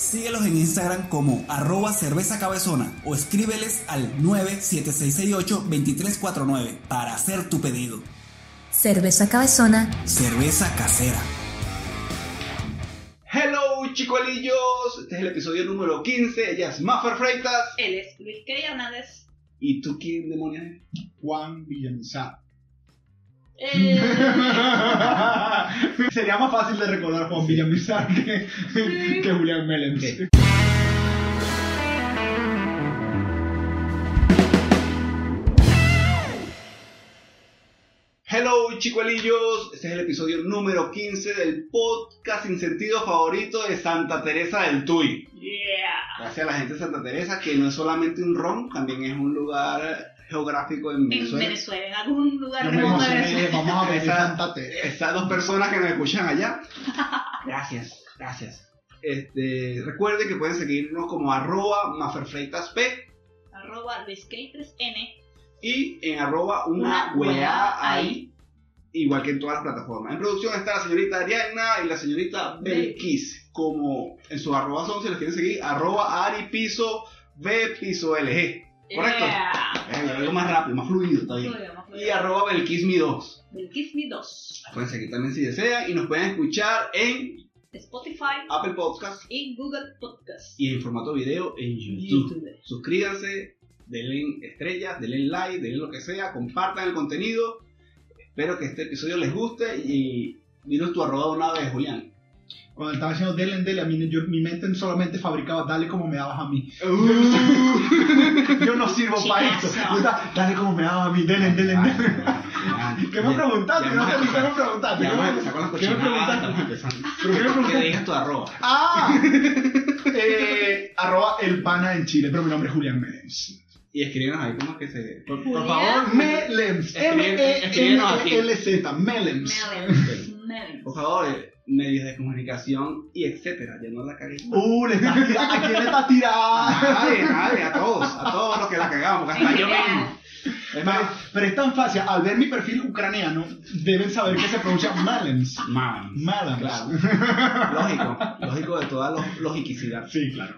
Síguelos en Instagram como arroba cerveza cabezona o escríbeles al 97668-2349 para hacer tu pedido. Cerveza Cabezona Cerveza casera. Hello chicuelillos, este es el episodio número 15, ella es Maffer Freitas. Él es Luis K. Hernández. ¿Y tú quién demonios es? Juan Villamizar. Eh, Sería más fácil de recordar Juan Villamizar que, que Julián Melens. Hello chicuelillos, este es el episodio número 15 del podcast sin sentido favorito de Santa Teresa del Tuy. yeah. Gracias a la gente de Santa Teresa, que no es solamente un ron, también es un lugar geográfico en En Venezuela. Venezuela, en algún lugar Yo me remoto de Venezuela. vamos a ver Esa- Teresa. Estas dos personas que nos escuchan allá. Gracias, gracias. Este, recuerden que pueden seguirnos como arroba maferfreitasp Arroba Luis K. 3N. y en arroba una Una weá weá ahí, igual que en todas las plataformas. En producción está la señorita Ariana y la señorita Belkis, como en su arroba son, si les quieren seguir, arroba Ari Piso B Piso LG. Correcto. Yeah. Algo más rápido, más fluido todavía. Fluido, más fluido. Y arroba Belkismi 2. Del Kiss Me 2. Pueden seguir también si desean y nos pueden escuchar en Spotify Apple Podcast y Google Podcast. y en formato video en YouTube. YouTube. Suscríbanse, denle estrellas, denle like, denle lo que sea, compartan el contenido. Espero que este episodio les guste y dinos tu arroba una vez, Julián. Cuando estaba haciendo Dele en Dele, a mí, yo- mi mente solamente fabricaba dale como me dabas a mí. Yo no sirvo para esto. Dale como me dabas a mí, Dele en Dele en Dele. ¿Qué me preguntaste? No sé ni qué me preguntaste. Ya ¿Qué me- empezar con las ¿Qué me cochinadas, preguntaste? estamos empezando. ¿Pero qué digas tu arroba. Ah, eh, arroba el pana en Chile, pero mi nombre es Julián Meles. Y escríbenos ahí como que se... Por, favor, Melems. M-E-L-Z, Melems. Por favor, eh, medios de comunicación y etcétera. Ya no la cagué. Uh, le tirando. ¿A quién le estás A tirando? nadie, a nadie, a todos, a todos los que la cagamos, hasta yo mismo. Es Pero, más, pero es tan fácil, al ver mi perfil ucraniano, deben saber que se pronuncia Malems. man. Malems. Claro. Lógico, lógico de toda lo- logicidad. Sí, claro.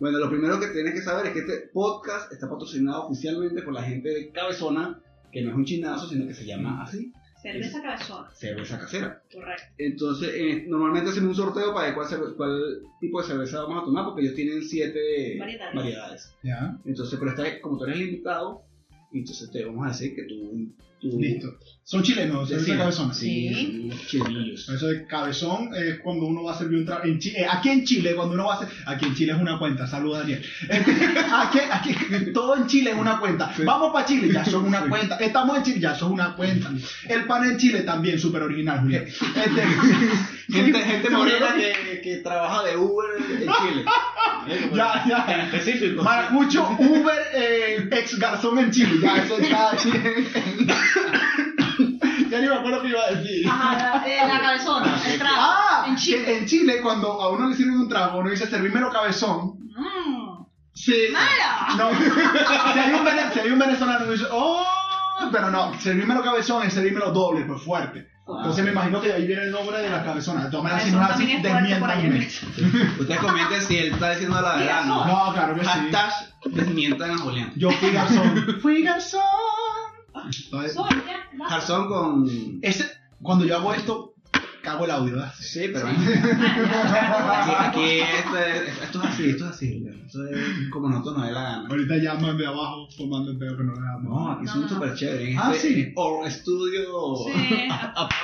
Bueno, lo primero que tienes que saber es que este podcast está patrocinado oficialmente por la gente de Cabezona, que no es un chinazo, sino que se llama así, Cerveza cabezona. cerveza casera. Correcto. Entonces, eh, normalmente hacemos un sorteo para ver cuál, cerve- cuál tipo de cerveza vamos a tomar, porque ellos tienen siete Variedades. variedades. Ya, Entonces, pero esta, como tú eres limitado, entonces te vamos a decir que tú... listo. Son chilenos, Sí, cerveza sí, cabezona. Sí, son. Eso de cabezón es cuando uno va a servir un trago. En Chi- eh, aquí en Chile, cuando uno va a hacer. Aquí en Chile es una cuenta. Saluda, Daniel. aquí, aquí, todo en Chile es una cuenta. Sí. Vamos para Chile, ya son una cuenta. Estamos en Chile, ya son una cuenta. El pan en Chile también, súper original, Julián. Este, Gente, gente morena que, que trabaja de Uber en Chile. Ya, ya. En específico. Maracucho, Uber, eh, ex garzón en Chile. Ya, eso está. ya ni me acuerdo qué iba a decir. Ajá, eh, la cabezona. El trago. Ah, en Chile. en Chile, cuando a uno le sirven un trago, uno dice servímelo cabezón. Mmm. Sí. ¡Mala! No. si, hay un, vene- si hay un venezolano que dice, oh, pero no, servímelo cabezón es servímelo doble, pues fuerte. Entonces me imagino que de ahí viene el nombre de la cabezona. De todas maneras, si no es así, desmiéntanme. Ustedes comenten si él está diciendo la verdad, ¿no? No, claro que sí. Hashtag desmientan a Julián. Yo fui garzón. Fui garzón. Entonces. Jarzón con. ese, cuando yo hago esto, cago el audio, ¿verdad? Sí, pero. Aquí, aquí esto, es, esto es así, esto es así. Esto es como nosotros nos dé la gana. Ahorita llaman de abajo tomando el pedo que no le damos. No, aquí No, son no. súper chéveres. Ah, Este, sí. O estudio. Sí.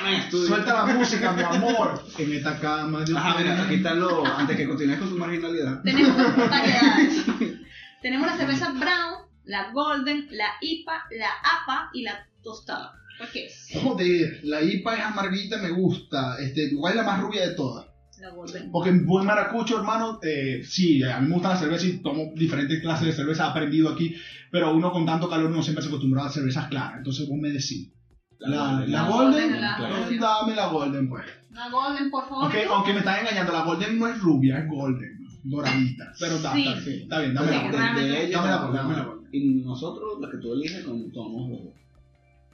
Estudio. Suelta la música, mi amor. En esta cama. yo Ajá, mira, aquí están los. Antes que continúes con tu marginalidad. Tenemos variedades. Tenemos la cerveza brown, la golden, la IPA, la APA y la tostada. ¿Por qué es? Joder, la IPA es amarguita, me gusta. Este, igual es la más rubia de todas. La Golden. Porque en buen maracucho, hermano, eh, sí, a mí me gusta la cerveza y tomo diferentes clases de cerveza, he aprendido aquí, pero uno con tanto calor no siempre se acostumbra a cervezas claras, entonces vos me decís. La, la, La Golden, Golden, la dame la Golden, pues. La Golden, por favor. Aunque, aunque me están engañando, la Golden no es rubia, es Golden, doradita. Pero está, Sí. está, sí, está bien, dame Sí, la Golden. Dame la Golden, dame la. Golden. Y nosotros, la que tú eliges, tomamos los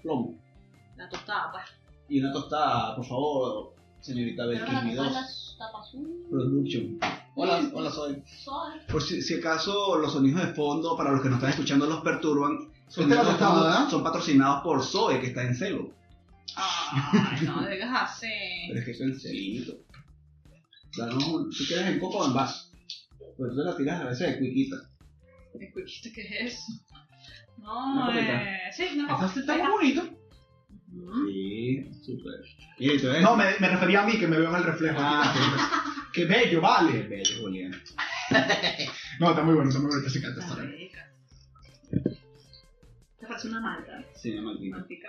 plomo. La tostada, pues. Y una tostada, por favor, señorita Pero la Belkis, tostada dos. las tapas azul. Production. Hola, hola, soy. Sol. Por si, si acaso los sonidos de fondo, para los que nos están escuchando, los perturban. Son tostada, son patrocinados por Zoe, que está en celo. Ay, no digas así. Pero es que es el celito. Si quieres en coco o en vaso. Pero tú te la tiras a veces de cuiquita. Escuchiste, ¿qué es eso? No, eh. Sí, no. Está, está muy bonito. Sí, súper. Y No, me, me refería a mí, que me veo en el reflejo. Ah. Qué bello, Qué vale. bello, Julián. No, está muy bueno, está muy bueno. Este canta, está. Te parece una malta. Sí, una maldita. Maltica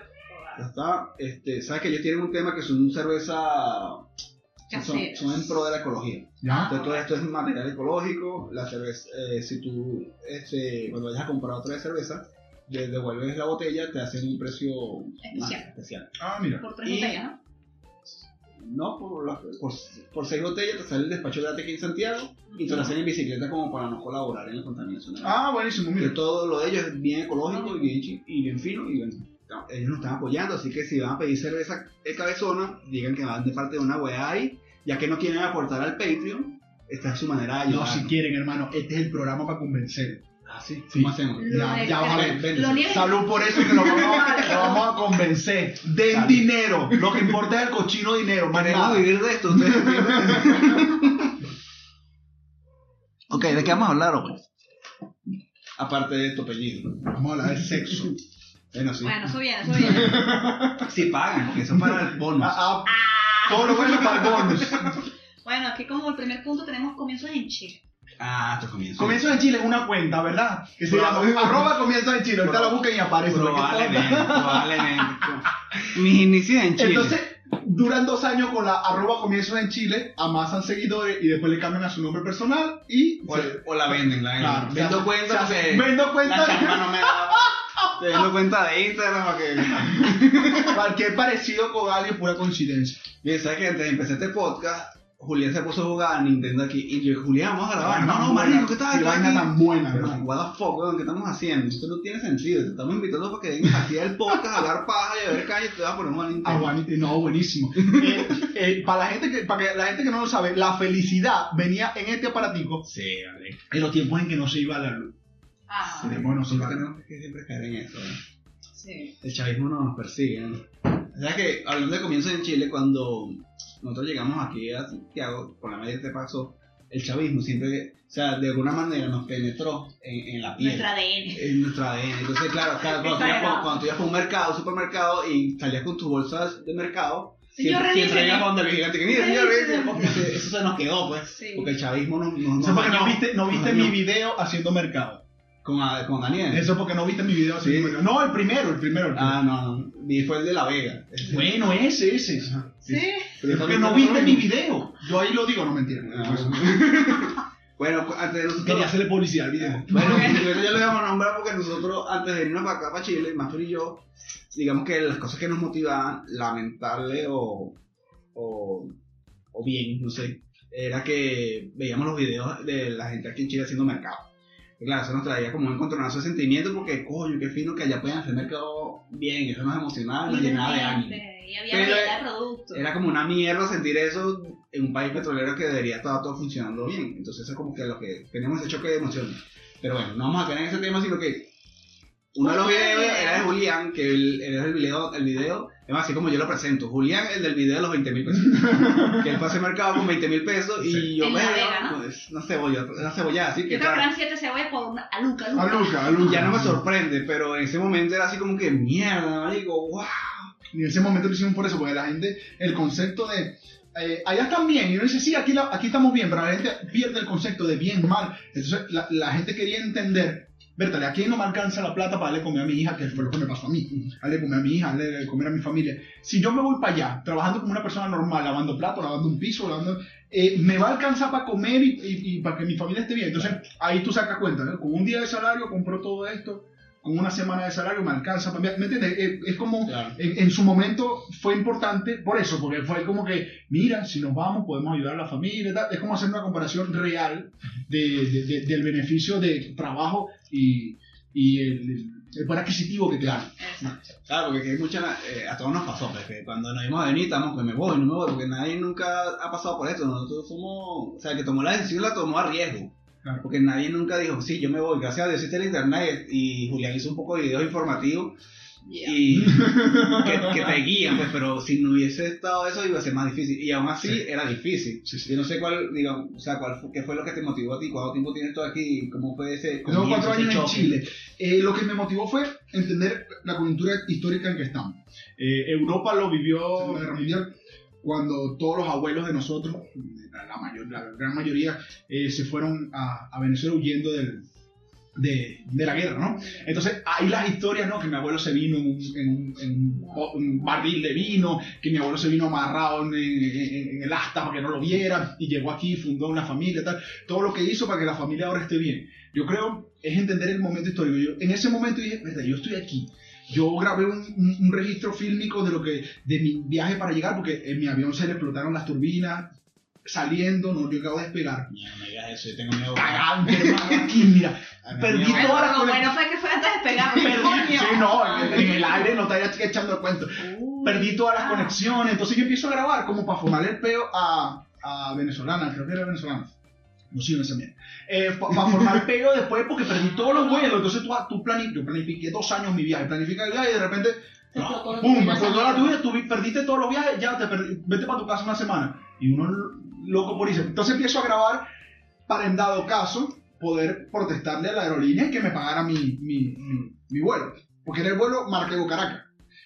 Ya está. Este, ¿Sabes que ellos tienen un tema que son cerveza. Son, en pro de la ecología. ¿Ya? Entonces todo esto es material ecológico. La cerveza, eh, si tú, este, cuando vayas a comprar otra vez cerveza, de- devuelves la botella, te hacen un precio más Especial. especial. Ah, mira. Por tres Y- botellas, ¿no? No, por, la- por, por seis botellas te sale el despacho gratis aquí en Santiago y te lo hacen en bicicleta como para no colaborar en la contaminación. Ah, buenísimo, que mira. todo lo de ellos es bien ecológico y bien, chi- y bien fino y bien- ellos nos están apoyando, así que si van a pedir cerveza de cabezona, digan que van de parte de una weá ahí, ya que no quieren aportar al Patreon, esta es su manera de No, ayudar. si quieren, hermano, este es el programa para convencer. Ah, sí, Sí. ¿cómo hacemos? Lo Ya, de- ya vas a ver. Salud por eso que lo vamos a, lo vamos a convencer. Den Salud. dinero. Lo que importa es el cochino dinero, Queremos nada. vivir de esto, ustedes ok, ¿de qué vamos a hablar hoy? Aparte de tu apellido. Vamos a hablar de sexo. Bueno, sí. Bueno, eso viene, eso viene. Si pagan, que eso es para el bonus. Ah, ah, todo lo bueno para el bonus. Bueno, aquí como el primer punto tenemos comienzos en Chile. Ah, esto comienza. Comienzo en Chile es una cuenta, ¿verdad? Que se llama arroba comienzo en Chile. Ahorita lo buscan y aparece. Probablemente, probablemente. Mis inicios en Chile. Entonces, duran dos años con la arroba comienzo en Chile, amasan seguidores y después le cambian a su nombre personal y... o, o la venden, la venden. Claro, Vendo se- cuenta se hace- porque vendo cuenta. la chamba no me da. Te vendo cuenta de Instagram que. Cualquier parecido con alguien, pura coincidencia. Bien, ¿sabes que Antes de empezar este podcast, Julián se puso a jugar a Nintendo aquí. Y yo, Julián, vamos a grabar. No, no, marico, ¿qué estás Qué haciendo vaina tan buena, Pero, what the fuck, weón, ¿qué estamos haciendo? Esto no tiene sentido. Te estamos invitando para que vengas aquí al podcast a hablar paja y a ver calle y te vas a poner un Ah, Nintendo. bueno, no, buenísimo. Eh, eh, para, la gente que, para que la gente que no lo sabe, la felicidad venía en este aparatico Sí, vale. en los tiempos en que no se iba a la luz. Ah, sí, Nosotros tenemos que siempre caer en eso. ¿eh? sí. El chavismo no nos persigue. ¿no? O sea que, hablando de comienzos en Chile, cuando nosotros llegamos aquí a Santiago, por la medida que pasó, el chavismo siempre, o sea, de alguna manera nos penetró en, en la piel. Nuestra ADN. En nuestra ADN. Entonces, claro, claro cuando, tú ibas, cuando tú ibas por un mercado, supermercado, y salías con tus bolsas de mercado, Señor, siempre, siempre ibas donde el vigilante que mira, señor, eso se nos quedó, pues. Sí. Porque el chavismo nos, nos, nos porque no bañó, viste, no viste mi video haciendo mercado. Con, con Daniel. Eso porque no viste mi video Sí. No, el primero, el primero. el primero. Ah, no, no. Y fue el de La Vega. Ese- Bueno, ese, ese. Ajá. Sí. Pero Es porque no viste mi video. Yo ahí lo digo, no mentira. Ah. Bueno, antes de nosotros. Quería hacerle publicidad al video. Bueno, yo ya lo íbamos a nombrar porque nosotros, antes de irnos para acá, para Chile, Maffer y yo, digamos que las cosas que nos motivaban, lamentable o, o, o bien, no sé, era que veíamos los videos de la gente aquí en Chile haciendo mercado. Claro, eso nos traía como un encontronazo de sentimientos porque, coño, qué fino que allá pueden hacer mercado bien, eso nos emocionaba, nos llenaba de ánimo. Y había Pero, variedad de productos. Era como una mierda sentir eso en un país petrolero que debería estar todo funcionando bien. Entonces eso es como que lo que tenemos ese choque de emociones. Pero bueno, no vamos a caer en ese tema, sino que uno de los videos era de Julián, que él, él era el video, el video, es más, así como yo lo presento. Julián, el del video de los 20 mil pesos. que él pase mercado con 20 mil pesos y Sí. yo En me Vega, ¿no? pues, una cebolla, una cebolla así Yo que creo que claro, eran 7 cebollas por una. A Luca, Luca. A Luca, a Luca. ya no me sorprende, pero en ese momento era así como que mierda, digo, wow. Y en ese momento lo hicimos por eso, porque la gente, el concepto de. eh, allá están bien, y uno dice, sí, aquí, la- aquí estamos bien, pero la gente pierde el concepto de bien, mal. Entonces la, la gente quería entender, Bertale, aquí no me alcanza la plata para darle comer a mi hija, que fue lo que me pasó a mí, darle comer a mi hija, darle comer a mi familia. Si yo me voy para allá, trabajando como una persona normal, lavando platos, lavando un piso, lavando, eh, me va a alcanzar para comer y, para que mi familia esté bien. Entonces, ahí tú sacas cuenta, ¿no? Con un día de salario compro todo esto, con una semana de salario me alcanza. para- ¿Me, me entiendes? Eh, Es, como, Claro. en, en su momento fue importante por eso, porque fue como que, mira, si nos vamos podemos ayudar a la familia. y tal. Es como hacer una comparación real de- de- de- del beneficio de trabajo y, y el, el poder adquisitivo que te dan. Claro, porque hay mucha, eh, a todos nos pasó, pues, que cuando nos íbamos a venir, estamos que me voy, no me voy, porque nadie nunca ha pasado por esto. Nosotros somos, o sea, el que tomó la decisión la tomó a riesgo. Claro. Porque nadie nunca dijo, sí, yo me voy, gracias a Dios existe el internet y Julián hizo un poco de videos informativos Yeah. y que, que te guían, pues, pero si no hubiese estado eso iba a ser más difícil. Y aún así Sí. era difícil. Sí, sí. Yo no sé cuál, digamos, o sea, cuál fue, qué fue lo que te motivó a ti, cuánto tiempo tienes tú aquí, cómo fue ese Tengo cuatro años en? Chile. Eh, lo que me motivó fue entender la coyuntura histórica en que estamos. Eh, Europa lo vivió Segunda Guerra Mundial cuando todos los abuelos de nosotros, la, la mayor- la gran mayoría, eh, se fueron a, a Venezuela huyendo del, de, de la guerra, ¿no? Entonces, hay las historias, ¿no? Que mi abuelo se vino en en en un- barril de vino, que mi abuelo se vino amarrado en, en- el asta para que no lo vieran, y llegó aquí, fundó una familia, tal. Todo lo que hizo para que la familia ahora esté bien. Yo creo, es entender el momento histórico. Yo, en ese momento dije, "Verdad, yo estoy aquí. Yo grabé un, un- un registro fílmico de lo que de mi viaje para llegar, porque en mi avión se le explotaron las turbinas, saliendo, no llegaba a despegar. No, no digas eso, yo tengo miedo. Cagante, hermano, aquí, mira. Ah, Perdí todas las lo conexiones. bueno fue que fue antes de pegar. Perdí- sí, no, en, en el aire no estaría echando el cuento. Perdí todas las Ah. conexiones, entonces yo empiezo a grabar como para formar el peo a, a venezolana, creo que era venezolana. No sé, no sé bien. Eh, para formar el peo después porque perdí todos los vuelos, entonces tú, tú planificas, yo planifiqué dos años mi viaje, planifica el viaje y de repente, Te explotó ¡pum! la Me explotó la tuya, tú perdiste todos los viajes, ya te perdí, vete para tu casa una semana. Y uno loco por irse. Entonces empiezo a grabar para en dado caso poder protestarle a la aerolínea y que me pagara mi, mi, mi, mi vuelo. Porque era el vuelo Maracaibo-Caracas.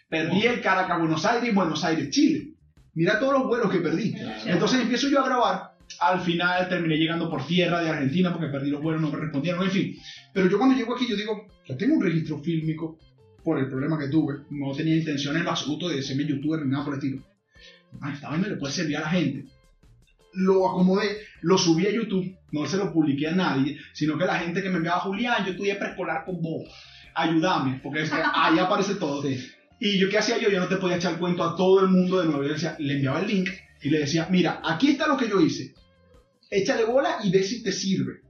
Perdí el Caracas-Buenos Aires y Buenos Aires-Chile. Mira todos los vuelos que perdí. Entonces empiezo yo a grabar. Al final terminé llegando por tierra de Argentina porque perdí los vuelos, no me respondieron, en fin. Pero yo cuando llego aquí, yo digo, yo tengo un registro fílmico por el problema que tuve. No tenía intención en lo absoluto de serme youtuber ni nada por el estilo. Ah, esta vaina le puede servir a la gente. Lo acomodé, lo subí a YouTube, no se lo publiqué a nadie, sino que la gente que me enviaba, Julián, yo estudié preescolar con vos, ayúdame, porque es que ahí aparece todo. Y yo, ¿qué hacía yo? Yo no te podía echar cuento a todo el mundo de nuevo. Yo decía, le enviaba el link y le decía, mira, aquí está lo que yo hice. Échale bola y ve si te sirve.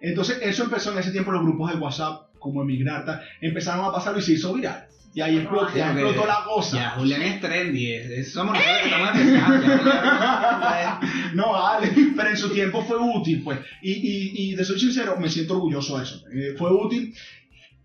Entonces, eso empezó en ese tiempo los grupos de WhatsApp, como Emigrata, empezaron a pasarlo y se hizo viral. Y ahí explotó, ya explotó la cosa. Ya, Julián es trendy, es, es- somos nosotros que estamos empezando. Julián- No vale, pero en su tiempo fue útil, pues. Y, y, y de ser sincero, me siento orgulloso de eso. Eh, fue útil.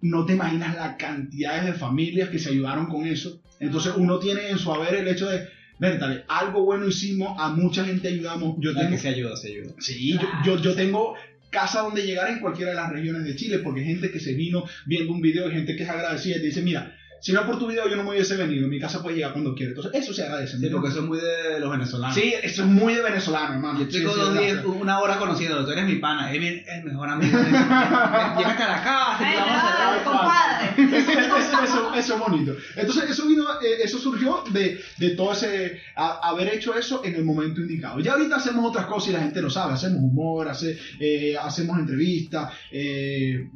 No te imaginas la cantidad de familias que se ayudaron con eso. Entonces uno tiene en su haber el hecho de, Vértale, algo bueno hicimos, a mucha gente ayudamos. Yo tengo, que se ayuda, se ayuda. sí, yo, yo, yo tengo casa donde llegar en cualquiera de las regiones de Chile, porque hay gente que se vino viendo un video, hay gente que es agradecida y te dice, mira, si no por tu video yo no me hubiese venido, mi casa puede llegar cuando quiera. Entonces eso se agradece. Sí, porque eso es muy de los venezolanos. Sí, eso es muy de venezolano, hermano. Yo tengo sí, dos es días, una hora conociéndolo, tú eres mi pana, es mi, el mejor amigo. de- Llega a Caracas, te Ay, vamos a no, cerrar. compadre. eso, eso, eso- eso es bonito. Entonces, eso vino, eh, eso surgió de, de todo ese, a- haber hecho eso en el momento indicado. Ya ahorita hacemos otras cosas y la gente lo sabe, hacemos humor, hace- eh, hacemos entrevistas, eh,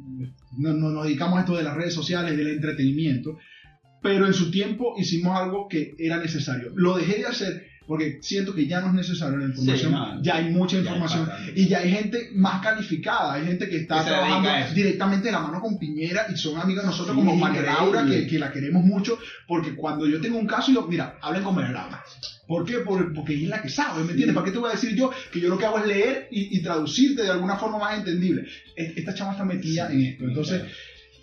no, no- nos dedicamos a esto de las redes sociales, del entretenimiento, pero en su tiempo hicimos algo que era necesario. Lo dejé de hacer porque siento que ya no es necesario la información, Sí, no, ya hay mucha ya hay información y ya hay gente más calificada, hay gente que está Que trabajando directamente de la mano con Piñera y son amigas de nosotros Sí, como María. Laura, que, que la queremos mucho, porque cuando yo tengo un caso, yo, mira, hablen con María Laura. ¿Por qué? Por- porque ella es la que sabe, ¿me entiendes? ¿Para qué te voy a decir yo que yo lo que hago es leer y, y traducirte de alguna forma más entendible? Es- Esta chama está metida en esto, entonces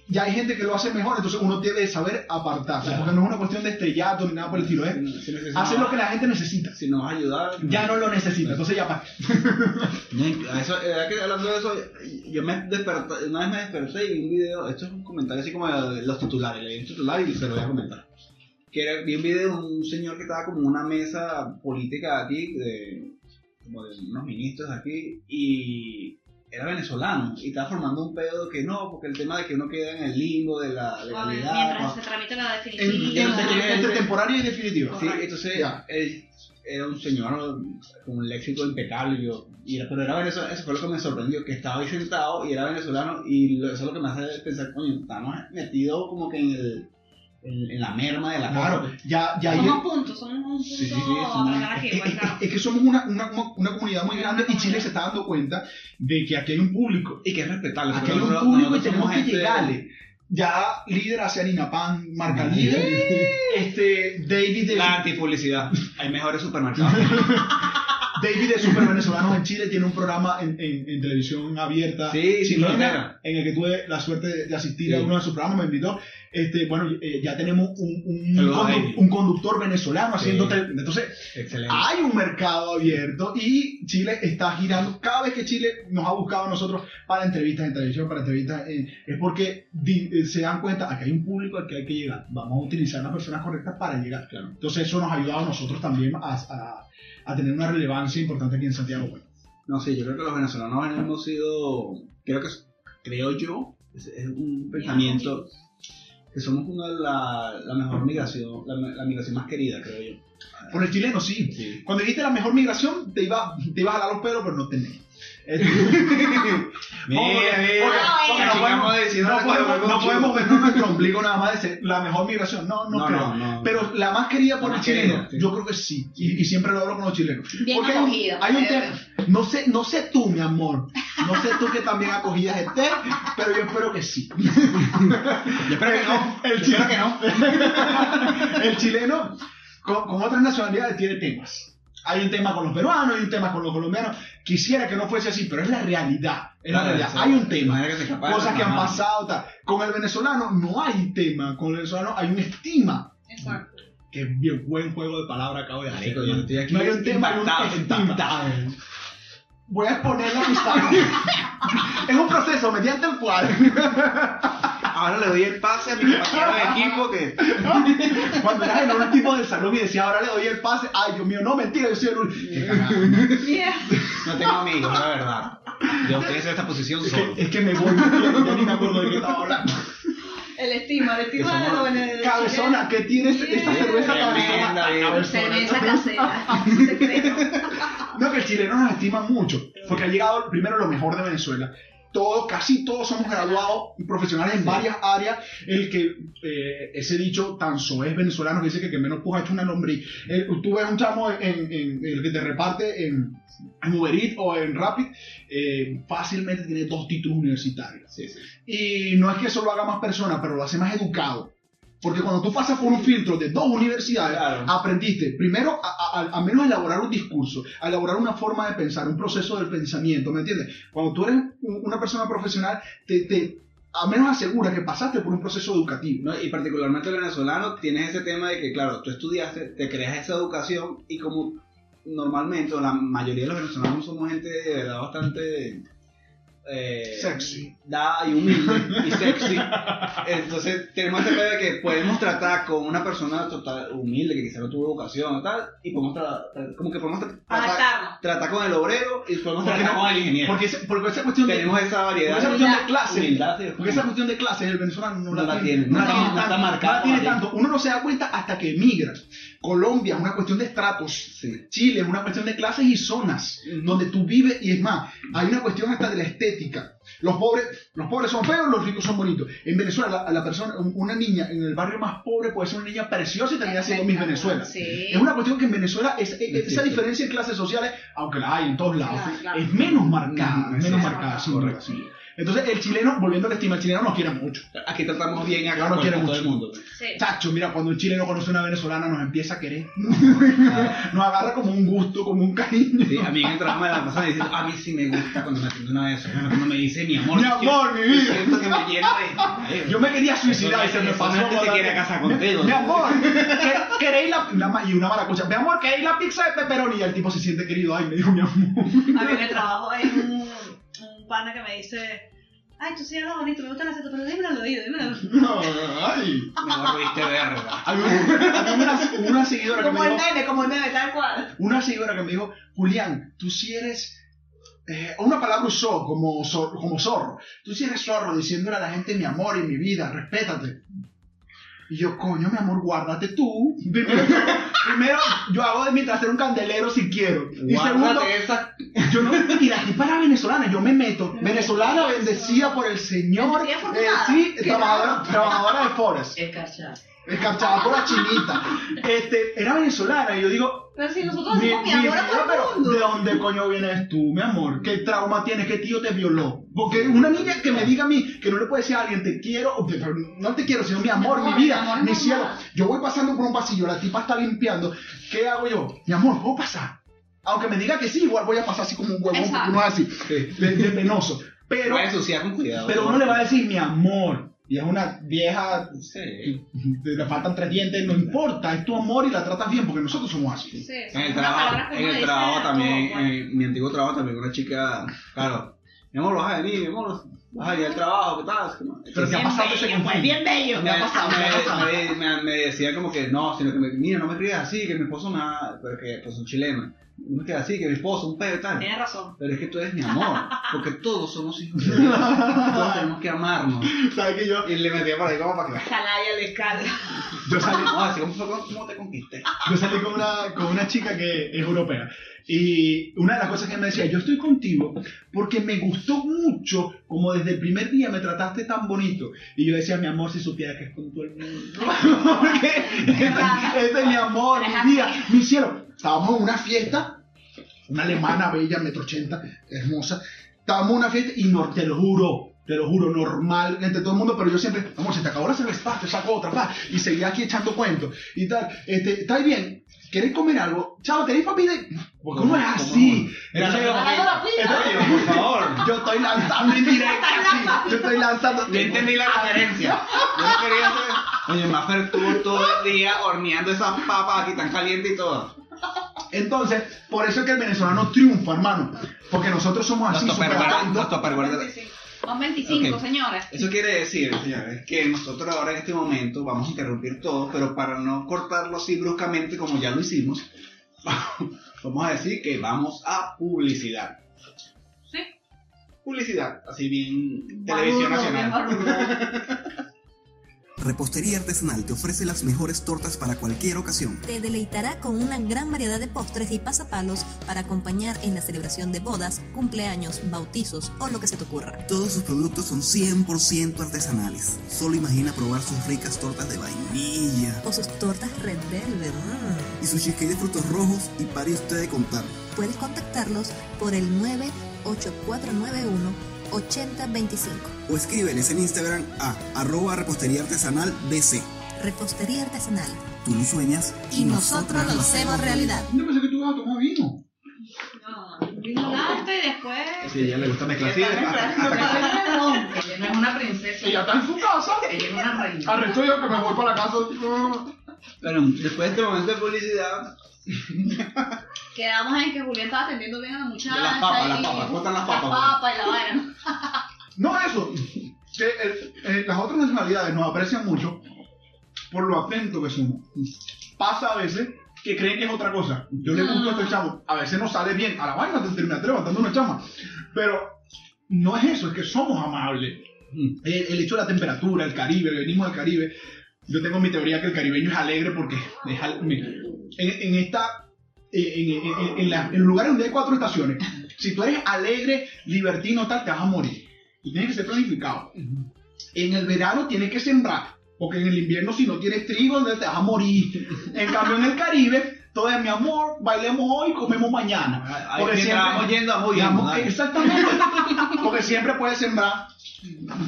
ya hay gente que lo hace mejor, entonces uno debe saber apartarse, Claro. porque no es una cuestión de estrellato ni nada por el estilo, es Si necesitas- hacer lo que la gente necesita. Si nos ayudar. Ya no lo necesita, entonces ya para. Eso, eh, que hablando de eso, yo me desperté, una vez me desperté y vi un video, esto es un comentario así como de los titulares, leí un titular y se lo voy a comentar. Que era, vi un video de un señor que estaba como en una mesa política aquí, de, como de unos ministros aquí, y era venezolano, y estaba formando un pedo que no, porque el tema de que uno queda en el limbo de la legalidad. Mientras ¿no? se tramita la definitiva. entre temporaria y definitiva. Sí, entonces Ya. él era un señor con un léxico impecable, y yo, y era- pero era venezolano, eso fue lo que me sorprendió, que estaba ahí sentado y era venezolano, y lo- eso es lo que me hace pensar, coño, estamos metidos como que en, el, en, en la merma de la Claro, ya, ya Somos puntos, somos un punto Sí, sí, sí, a Es, es- es que somos una, una, una comunidad muy grande y Chile se está dando cuenta de que aquí hay un público. Y que es respetable. Aquí hay un público y tenemos que llegarle. Ya líder hacia Ninapan, marca líder. Este, David de, La antipublicidad. Hay mejores supermercados. David de Super Venezolanos en Chile tiene un programa en, en- en televisión abierta Sí, sin en el que tuve la suerte de, asistir a Sí. uno de sus programas, me invitó. Este, bueno, eh, ya tenemos un, un, condu- conductor venezolano haciendo Sí. tele- Entonces, Excelente. hay un mercado abierto y Chile está girando. Cada vez que Chile nos ha buscado a nosotros para entrevistas en televisión, para entrevistas, en- es porque eh, se dan cuenta que hay un público al que hay que llegar. Vamos a utilizar las personas correctas para llegar. Claro. Entonces eso nos ha ayudado a nosotros también a, a- a tener una relevancia importante aquí en Santiago. Bueno, No sé, yo creo que los venezolanos hemos sido, creo que, creo yo, es, es un pensamiento que somos una de la, la mejor migración, la, la migración más querida, creo yo. por el chileno sí. Sí. Cuando dijiste la mejor migración, te iba, te iba a jalar los pelos, pero no tenés. Mira, mira, no podemos, vernos nuestro ombligo nada más de ser la mejor migración. No, no, No, creo. no, no. Pero la más querida por La el chileno, sí. yo creo que sí. Y, y siempre lo hablo con los chilenos. Bien Porque hay un- acogida, Hay un tema. No sé, no sé tú, mi amor. No sé tú que también acogías estés, pero yo espero que sí. Yo espero que no. El chileno que no. el chileno con, con otras nacionalidades tiene temas. Hay un tema con los peruanos, hay un tema con los colombianos. Quisiera que no fuese así, pero es la realidad. Es la realidad. Hay un tema. Cosas que han pasado. Tal. Con el venezolano no hay tema. Con el venezolano hay un estima. Exacto. Qué bien buen juego de palabras acabo de hacer. Marico, yo estoy aquí no hay un tema, hay un estima. Voy a exponer la amistad. es un proceso mediante el cual Ahora le doy el pase a mi compañero de equipo que. cuando eras el último del salón y decía ahora le doy el pase, ay Dios mío, no mentira, yo soy el cagada. Yeah. No tengo amigos, la verdad. Yo estoy en esta posición Es solo. que, es que me voy, ya ni me acuerdo de qué estaba hablando. El estima, el estima de los venezolanos. Cabezona, ¿qué tienes esta Yeah. cerveza cabezona? Cerveza casera. secreto. No, que el chileno nos estima mucho, porque ha llegado primero lo mejor de Venezuela. Todos, casi todos somos graduados y profesionales en varias áreas. El que, eh, ese dicho tan soez venezolano que dice que, que menos puja hecho una lombriz. Eh, tú ves un chamo en, en- el que te reparte en, en Uber Eats o en Rapid, eh, fácilmente tiene dos títulos universitarios. Sí, sí. Y no es que eso lo haga más persona, pero lo hace más educado. Porque cuando tú pasas por un filtro de dos universidades, Claro. aprendiste primero a, a- a menos elaborar un discurso, a elaborar una forma de pensar, un proceso del pensamiento, ¿me entiendes? Cuando tú eres un- una persona profesional, te, te a menos asegura que pasaste por un proceso educativo. ¿no? Y particularmente el venezolano, tienes ese tema de que, claro, tú estudiaste, te creas esa educación y como normalmente, o la mayoría de los venezolanos somos gente de verdad bastante... eh, Sexy. Dada y humilde y sexy. Entonces tenemos ese pedo de que podemos tratar con una persona total humilde que quizá no tuvo educación o tal, y podemos tratar, como que podemos tra- tratar, con el obrero y podemos Porque tratar no- con el ingeniero. Porque, ese- porque esa cuestión de, tenemos esa porque variedad. esa cuestión de clase, Humildad, sí. porque esa cuestión de clase el venezolano no, No la tiene, no la la- tiene no está tanto, marcada no la tiene tanto. Uno no se da cuenta hasta que emigra. Colombia es una cuestión de estratos. Sí. Chile es una cuestión de clases y zonas donde tú vives y es más, hay una cuestión hasta de la estética. Los pobres, los pobres son feos, los ricos son bonitos. En Venezuela, la, la persona, un- una niña en el barrio más pobre puede ser una niña preciosa y termina siendo Miss Venezuela. Sí. Es una cuestión que en Venezuela es, es- Sí, esa diferencia en clases sociales, aunque la hay en todos lados, Claro, claro. es menos marcada, menos marcada, sí, correcto. Entonces el chileno, volviendo al estima, el chileno nos quiere mucho. Aquí tratamos bien acá Yo no con quiero todo mucho. el mundo. Sí. Chacho, mira, cuando un chileno conoce a una venezolana nos empieza a querer. nos agarra como un gusto, como un cariño. Sí, a mí en el trabajo me la pasan diciendo, a mí sí me gusta cuando me atiende una de esas, cuando me dice mi amor. Mi yo amor, mi vida. yo Siento que me llena de... Yo me quería suicidar y se me pasó. que se quiere casar contigo. Mi amor, ¿qué- ¿queréis la, y una maracucha? Mi amor, ¿queréis la pizza de pepperoni? Y el tipo se siente querido. Ay, me dijo mi amor. A mí en el trabajo hay un, un pana que me dice, ay, tú sí hablas bonito, me gusta el acento, pero dímelo al oído, dímelo. Ay. Me volviste verga. Una, una, una seguidora que Como me el dijo, meme, como el meme, tal cual. una seguidora que me dijo, Julián, tú sí eres, eh, una palabra usó como, como zorro, tú sí eres zorro diciéndole a la gente mi amor y mi vida, respétate. Y yo, coño, mi amor, guárdate tú. Primero, primero, yo hago de mi trasero un candelero si quiero. Y segundo, esa. yo no. Y la era venezolana, yo me meto. Venezolana, bendecida por el Señor. Afortunada. sí, trabajadora, trabajadora de Forest. Escarchada por la chinita. Este, era venezolana y yo digo, Pero si nosotros mi, decimos mi mi amor a todo el pero mundo. ¿de dónde coño vienes tú, mi amor? ¿Qué trauma tienes? ¿Qué tío te violó? Porque una niña que me diga a mí que no le puede decir a alguien te quiero, o te- pero no te quiero, sino mi amor, Mi amor, mi vida, mi amor, mi mi cielo. amor. Yo voy pasando por un pasillo, la tipa está limpiando. ¿Qué hago yo? Mi amor, ¿puedo pasar? Aunque me diga que sí, igual voy a pasar así como un huevón, porque uno es así, de, de penoso. Pero, Puedes ensuciar con cuidado. pero uno le va a decir mi amor. Y es una vieja Sí. le faltan tres dientes, no importa, es tu amor y la tratas bien porque nosotros somos así. Sí, En el trabajo, en el trabajo también, todo, en mi antiguo trabajo también, una chica, claro, mi amor, vas a venir, mi amor, vas a ir al trabajo, ¿qué tal? Pero te ha Bien pasado ese bello, pues, conflicto. bien bello. Me ha pasado, me ha pasado. me, me, me decía como que no, sino que me, mira, no me escribas así, que mi esposo me va, pero que pues un chileno, no me escribas así, que mi esposo, un pedo y tal. Tienes razón. Pero es que tú eres mi amor, porque todos somos hijos de Dios, todos tenemos que amarnos. ¿Sabes que yo, Y le metía por ahí como para que... Calaya de cal. yo salí, No, así como fue como- cómo te conquisté. yo salí con, una, con una chica que es europea y una de las cosas que me decía, yo estoy contigo porque me gustó mucho como desde el primer día me trataste tan bonito. Y yo decía, mi amor, si supiera que es con todo el mundo. porque este, este es mi amor, mi vida, mi cielo. Estábamos en una fiesta, una alemana bella, metro ochenta, hermosa. Estábamos en una fiesta y no, te lo juro, te lo juro, normal entre todo el mundo, pero yo siempre, amor, se te acabó la cerveza, te saco otra, pa, y seguía aquí echando cuentos y tal. Este, ¿Está bien? ¿Queréis comer algo? Chao, ¿queréis papi de...? Porque uno es ¿Cómo? así. Pizza. Oye, por favor. yo estoy lanzando indirectas, sí. Yo estoy lanzando. Yo entendí la referencia. Yo no quería hacer. Oye, Maffer estuvo todo el día horneando esas papas aquí tan calientes y todo. Entonces, por eso es que el venezolano triunfa, hermano. Porque nosotros somos así, Los tupperware- atentos. los tupperware- 25. Son 25, Ok. señores. Eso quiere decir, señores, que nosotros ahora en este momento vamos a interrumpir todo, pero para no cortarlo así bruscamente como ya lo hicimos, vamos a decir que vamos a publicidad. Sí. Publicidad, así bien televisión nacional. Repostería Artesanal te ofrece las mejores tortas para cualquier ocasión. Te deleitará con una gran variedad de postres y pasapalos para acompañar en la celebración de bodas, cumpleaños, bautizos o lo que se te ocurra. Todos sus productos son 100% artesanales. Solo imagina probar sus ricas tortas de vainilla O sus tortas Red Velvet. y su cheesecake de frutos rojos y pare usted de contar. Puedes contactarlos por el 98491 8025. O escríbeles en Instagram a arroba repostería artesanal DC. Repostería artesanal. Tú lo sueñas Y nosotros lo hacemos realidad. Yo pensé que tú ibas a tomar vino. No, vino latte y después. Sí, a ella le gusta mezclar mezclando. Ella no es una princesa. Ella está en su casa. Ella es una reina. Arresto yo que me voy para la casa. Bueno, después de este momento de publicidad, Quedamos en que Julián estaba atendiendo bien a la muchacha. De las papas, y- las papas, ¿cómo están las Las papas, papas y la vaina. No eso. Que el- eh, las otras nacionalidades nos aprecian mucho por lo atento que somos. Pasa a veces que creen que es otra cosa. Yo le gusto a este chamo. A veces no sale bien. A la vaina te terminaste levantando una chama. Pero no es eso, es que somos amables. El, el hecho de la temperatura, el Caribe, venimos del Caribe. Yo tengo mi teoría que el caribeño es alegre porque es al- mi- en, en esta eh, en, en- en la- en lugares donde hay cuatro estaciones, si tú eres alegre, libertino, tal, te vas a morir. Y tienes que ser planificado. En el verano tienes que sembrar, porque en el invierno si no tienes trigo, te vas a morir. En cambio en el Caribe, todo es mi amor, bailemos hoy, comemos mañana. ahí Porque siempre- vamos yendo, dale. exactamente. Porque siempre puedes sembrar.